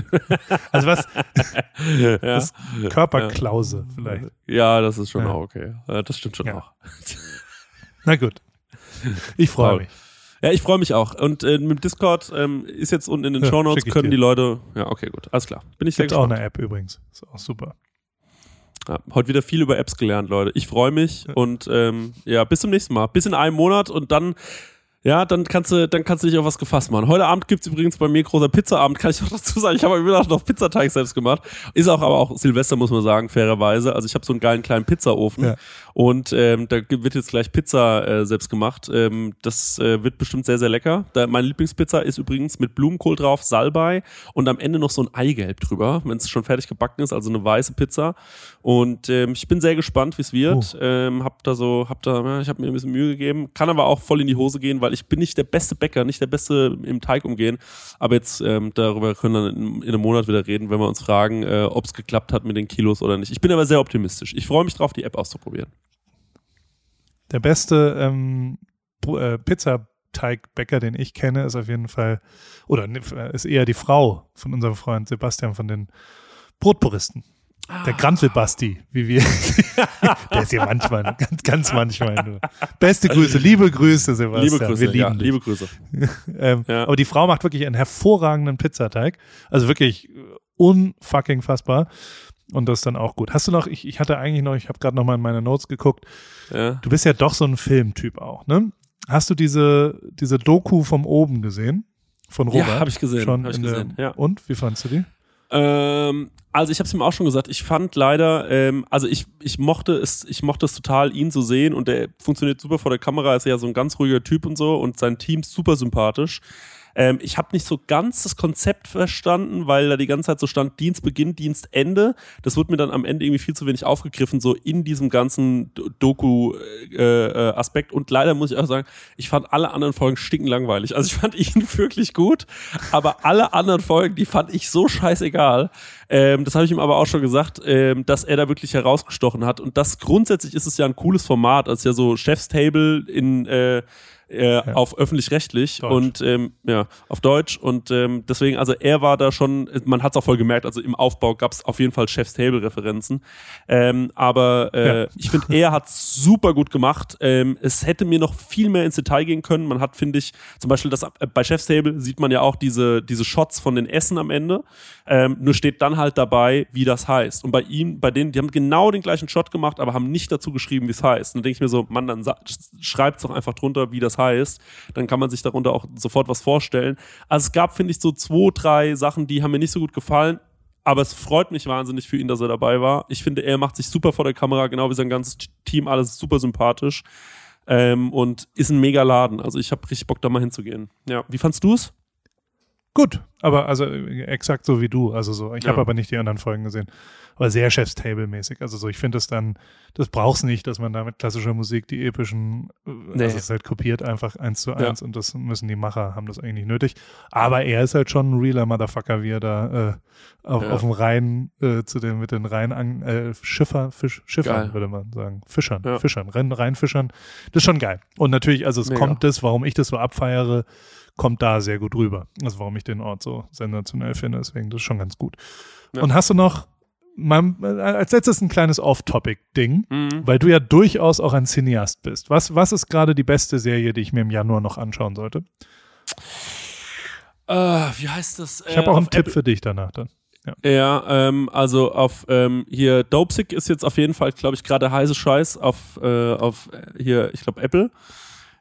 also was, ja. Das- Körperklause vielleicht. ja, das ist schon Ja. auch okay. Ja, das stimmt schon Ja. auch. Na gut. Ich freue mich. Ja, ich freue mich auch. Und äh, mit dem Discord ähm, ist jetzt unten in den Ja, Shownotes, schick ich können dir. die Leute. Ja, okay, gut. Alles klar. Bin ich sehr Gibt auch eine App übrigens. Ist auch super. Ja, heute wieder viel über Apps gelernt, Leute. Ich freue mich Ja. und ähm, ja, bis zum nächsten Mal. Bis in einem Monat und dann. Ja, dann kannst du, dann kannst du dich auf was gefasst machen. Heute Abend gibt's übrigens bei mir großer Pizzaabend, kann ich noch dazu sagen. Ich habe mir gedacht, noch Pizzateig selbst gemacht. Ist auch aber auch Silvester, muss man sagen, fairerweise. Also ich habe so einen geilen kleinen Pizzaofen Ja. Und ähm, da wird jetzt gleich Pizza äh, selbst gemacht. Ähm, das äh, wird bestimmt sehr, sehr lecker. Da, meine Lieblingspizza ist übrigens mit Blumenkohl drauf, Salbei und am Ende noch so ein Eigelb drüber, wenn es schon fertig gebacken ist, also eine weiße Pizza. Und ähm, ich bin sehr gespannt, wie es wird. Ähm, hab da so, hab da, ja, ich habe mir ein bisschen Mühe gegeben, kann aber auch voll in die Hose gehen, weil ich bin nicht der beste Bäcker, nicht der beste im Teig umgehen. Aber jetzt ähm, darüber können wir in, in einem Monat wieder reden, wenn wir uns fragen, äh, ob es geklappt hat mit den Kilos oder nicht. Ich bin aber sehr optimistisch. Ich freue mich drauf, die App auszuprobieren. Der beste ähm, äh, Pizzateigbäcker, den ich kenne, ist auf jeden Fall, oder ne, ist eher die Frau von unserem Freund Sebastian von den Brotpuristen. Ah. Der Grantelbasti, wie wir. Der ist hier manchmal, ganz, ganz manchmal nur. Beste Grüße, liebe Grüße, Sebastian. Liebe Grüße, Wir lieben ja, dich. liebe Grüße. Ähm, Ja. Aber die Frau macht wirklich einen hervorragenden Pizzateig. Also wirklich äh, unfucking fassbar. Und das ist dann auch gut. Hast du noch, ich, ich hatte eigentlich noch, ich habe gerade noch mal in meine Notes geguckt, Ja. du bist ja doch so ein Filmtyp auch, ne? Hast du diese, diese Doku vom Oben gesehen? Von Robert? Ja, habe ich gesehen. Schon hab ich in der- gesehen. Ja. Und, wie fandst du die? Ähm, also ich habe es ihm auch schon gesagt. Ich fand leider, ähm, also ich, ich mochte es, ich mochte es total, ihn zu sehen und der funktioniert super vor der Kamera. Ist ja so ein ganz ruhiger Typ und so und sein Team super sympathisch. Ähm, ich habe nicht so ganz das Konzept verstanden, weil da die ganze Zeit so stand Dienstbeginn, Dienstende. Das wurde mir dann am Ende irgendwie viel zu wenig aufgegriffen, so in diesem ganzen Doku-Aspekt. und leider muss ich auch sagen, ich fand alle anderen Folgen stickenlangweilig. Also ich fand ihn wirklich gut, aber alle anderen Folgen, die fand ich so scheißegal. Ähm, das habe ich ihm aber auch schon gesagt, ähm, dass er da wirklich herausgestochen hat. Und das grundsätzlich ist es ja ein cooles Format, als ja so Chef's Table in äh, äh, auf öffentlich-rechtlich und ähm, ja, auf Deutsch. Und ähm, deswegen, also er war da schon, man hat es auch voll gemerkt, also im Aufbau gab es auf jeden Fall Chef's Table-Referenzen. Ähm, aber äh, Ja. ich finde, er hat super gut gemacht. Ähm, es hätte mir noch viel mehr ins Detail gehen können. Man hat, finde ich, zum Beispiel das äh, bei Chef's Table sieht man ja auch diese, diese Shots von den Essen am Ende. Ähm, nur steht dann halt dabei, wie das heißt. Und bei ihm, bei denen, die haben genau den gleichen Shot gemacht, aber haben nicht dazu geschrieben, wie es heißt. Und dann denke ich mir so, Mann, dann schreibt doch einfach drunter, wie das heißt. Dann kann man sich darunter auch sofort was vorstellen. Also es gab, finde ich, so zwei, drei Sachen, die haben mir nicht so gut gefallen. Aber es freut mich wahnsinnig für ihn, dass er dabei war. Ich finde, er macht sich super vor der Kamera, genau wie sein ganzes Team, alles super sympathisch. Ähm, und ist ein mega Laden. Also ich habe richtig Bock, da mal hinzugehen. Ja, wie fandst du es? Gut, aber also äh, exakt so wie du. Also so, ich Ja. habe aber nicht die anderen Folgen gesehen. Aber sehr Chef's Table-mäßig. Also so, ich finde es dann, das brauchst nicht, dass man da mit klassischer Musik die epischen, äh, Nee. also es ist halt kopiert einfach eins zu Ja. eins und das müssen die Macher, haben das eigentlich nicht nötig. Aber er ist halt schon ein realer Motherfucker, wie er da äh, auf, Ja. auf dem Rhein äh, zu den, mit den Rhein äh, Schiffer, Fisch, Schiffern, Geil. würde man sagen. Fischern, Ja. Fischern, Renn, Rheinfischern. Das ist schon geil. Und natürlich, also es Mega. kommt das, warum ich das so abfeiere, kommt da sehr gut rüber. Also warum ich den Ort so sensationell finde. Deswegen, das ist schon ganz gut. Ja. Und hast du noch, mal, äh, als letztes ein kleines Off-Topic-Ding, Mhm. weil du ja durchaus auch ein Cineast bist. Was, was ist gerade die beste Serie, die ich mir im Januar noch anschauen sollte? Äh, wie heißt das? Ich habe auch einen Tipp für dich danach dann. Ja, Ja, ähm, also auf ähm, hier Dopesick ist jetzt auf jeden Fall, glaube ich, gerade heiße Scheiß auf, äh, auf äh, hier, ich glaube, Apple.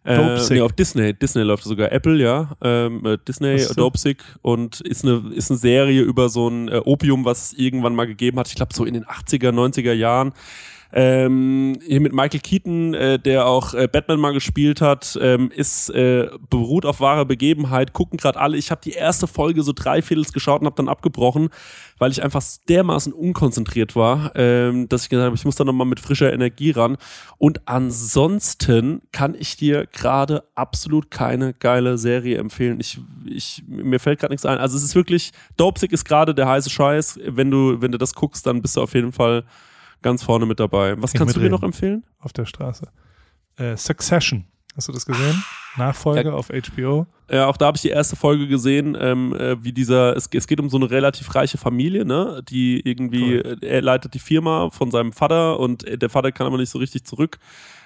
Äh, nee, auf Disney. Disney läuft sogar. Apple, ja. Ähm, äh, Disney, das? Dopesick und ist eine, ist eine Serie über so ein äh, Opium, was es irgendwann mal gegeben hat. Ich glaube, so in den 80er, 90er Jahren. Ähm, hier mit Michael Keaton, äh, der auch äh, Batman mal gespielt hat, ähm, ist äh, beruht auf wahre Begebenheit. Gucken gerade alle. Ich habe die erste Folge so drei Viertels geschaut und habe dann abgebrochen, weil ich einfach dermaßen unkonzentriert war, ähm, dass ich gesagt habe, ich muss da nochmal mit frischer Energie ran. Und ansonsten kann ich dir gerade absolut keine geile Serie empfehlen. Ich, ich, mir fällt gerade nichts ein. Also es ist wirklich, Dopesick ist gerade der heiße Scheiß. Wenn du, wenn du das guckst, dann bist du auf jeden Fall ganz vorne mit dabei. Was Ich kannst du mir noch empfehlen? auf der Straße. Äh, Succession. Hast du das gesehen? Nachfolge auf HBO. Ja, auch da habe ich die erste Folge gesehen, ähm, äh, wie dieser, es, es geht um so eine relativ reiche Familie, ne, die irgendwie, Cool. äh, er leitet die Firma von seinem Vater und äh, der Vater kann aber nicht so richtig zurück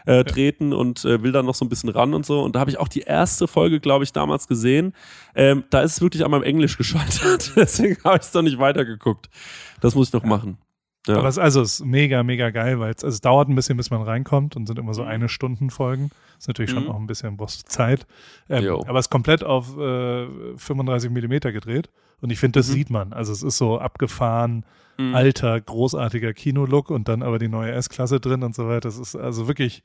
äh, treten und will dann noch so ein bisschen ran und so. Und da habe ich auch die erste Folge, glaube ich, damals gesehen. Ähm, da ist es wirklich an meinem Englisch gescheitert. Deswegen habe ich es doch nicht weitergeguckt. Das muss ich noch machen. Ja. Aber es, also es ist mega, mega geil, weil es, also es dauert ein bisschen, bis man reinkommt und sind immer so Mhm. eine Stunden Folgen. Ist natürlich schon Mhm. auch ein bisschen du Zeit. Ähm, aber es ist komplett auf äh, 35 Millimeter gedreht. Und ich finde, das Mhm. sieht man. Also es ist so abgefahren, Mhm. alter, großartiger Kinolook und dann aber die neue S-Klasse drin und so weiter. Das ist also wirklich,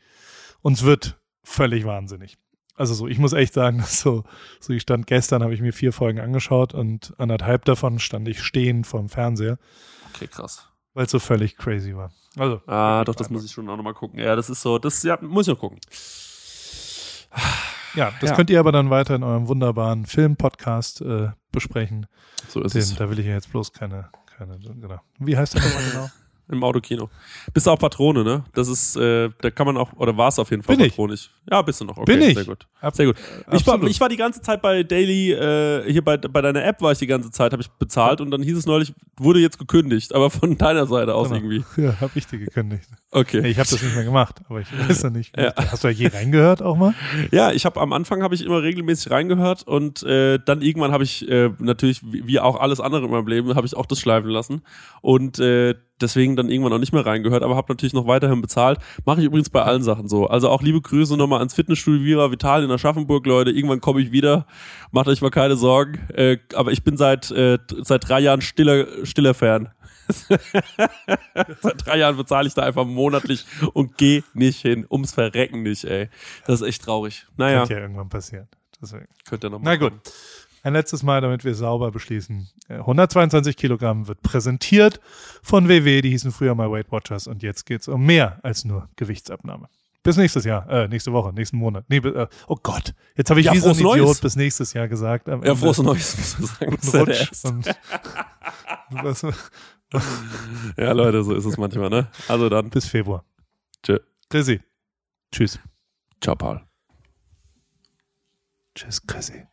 uns wird völlig wahnsinnig. Also so, ich muss echt sagen, dass so, so ich stand gestern, habe ich mir vier Folgen angeschaut und anderthalb davon stand ich stehend vorm Fernseher, Okay, krass. Weil es so völlig crazy war. Also, Ah, doch, das muss ich schon auch nochmal gucken. Ja, das ist so, das ja, muss ich noch gucken. Ja, das Ja. könnt ihr aber dann weiter in eurem wunderbaren Film-Podcast äh, besprechen. So ist Den, es. da will ich ja jetzt bloß keine, keine, genau. Wie heißt der nochmal genau? Im Autokino. Bist du auch Patrone, ne? Das ist, äh, da kann man auch, oder war es auf jeden Fall Bin ich. patronisch? Ja, bist du noch. Okay, Bin ich. Sehr gut. Sehr gut. Ich war, ich war die ganze Zeit bei Daily, äh, hier bei, bei deiner App war ich die ganze Zeit, habe ich bezahlt und dann hieß es neulich, wurde jetzt gekündigt, aber von deiner Seite aus Genau. irgendwie. Ja, hab ich dir gekündigt. Okay. Nee, ich habe das nicht mehr gemacht, aber ich weiß ja nicht. Ja. Hast du ja je reingehört auch mal? Ja, ich habe am Anfang habe ich immer regelmäßig reingehört und äh, dann irgendwann habe ich äh, natürlich wie, wie auch alles andere in meinem Leben habe ich auch das schleifen lassen und äh, deswegen dann irgendwann auch nicht mehr reingehört, aber habe natürlich noch weiterhin bezahlt. Mache ich übrigens bei allen Sachen so. Also auch liebe Grüße nochmal ans Fitnessstudio Vira Vital in Aschaffenburg, Leute. Irgendwann komme ich wieder. Macht euch mal keine Sorgen. Äh, aber ich bin seit äh, seit drei Jahren stiller stiller Fan. Seit drei Jahren bezahle ich da einfach monatlich und geh nicht hin. Ums Verrecken nicht, ey. Das ist echt traurig. Naja. Könnte ja irgendwann passieren. Deswegen. Könnt ihr noch Na gut. kommen. Ein letztes Mal, damit wir sauber beschließen. Äh, 122 Kilogramm wird präsentiert von WW, die hießen früher mal Weight Watchers und jetzt geht's um mehr als nur Gewichtsabnahme. Bis nächstes Jahr, äh, nächste Woche, nächsten Monat. Nee, äh, oh Gott, jetzt habe ich Ja, wie so ein Idiot Neues. bis nächstes Jahr gesagt. Ja, Ende. frohes Neues, muss man sagen. Rutsch und was, ja, Leute, so ist es manchmal, ne? Also dann, bis Februar. tschö. Chrissy. Tschüss. Ciao, Paul. Tschüss, Chrissy.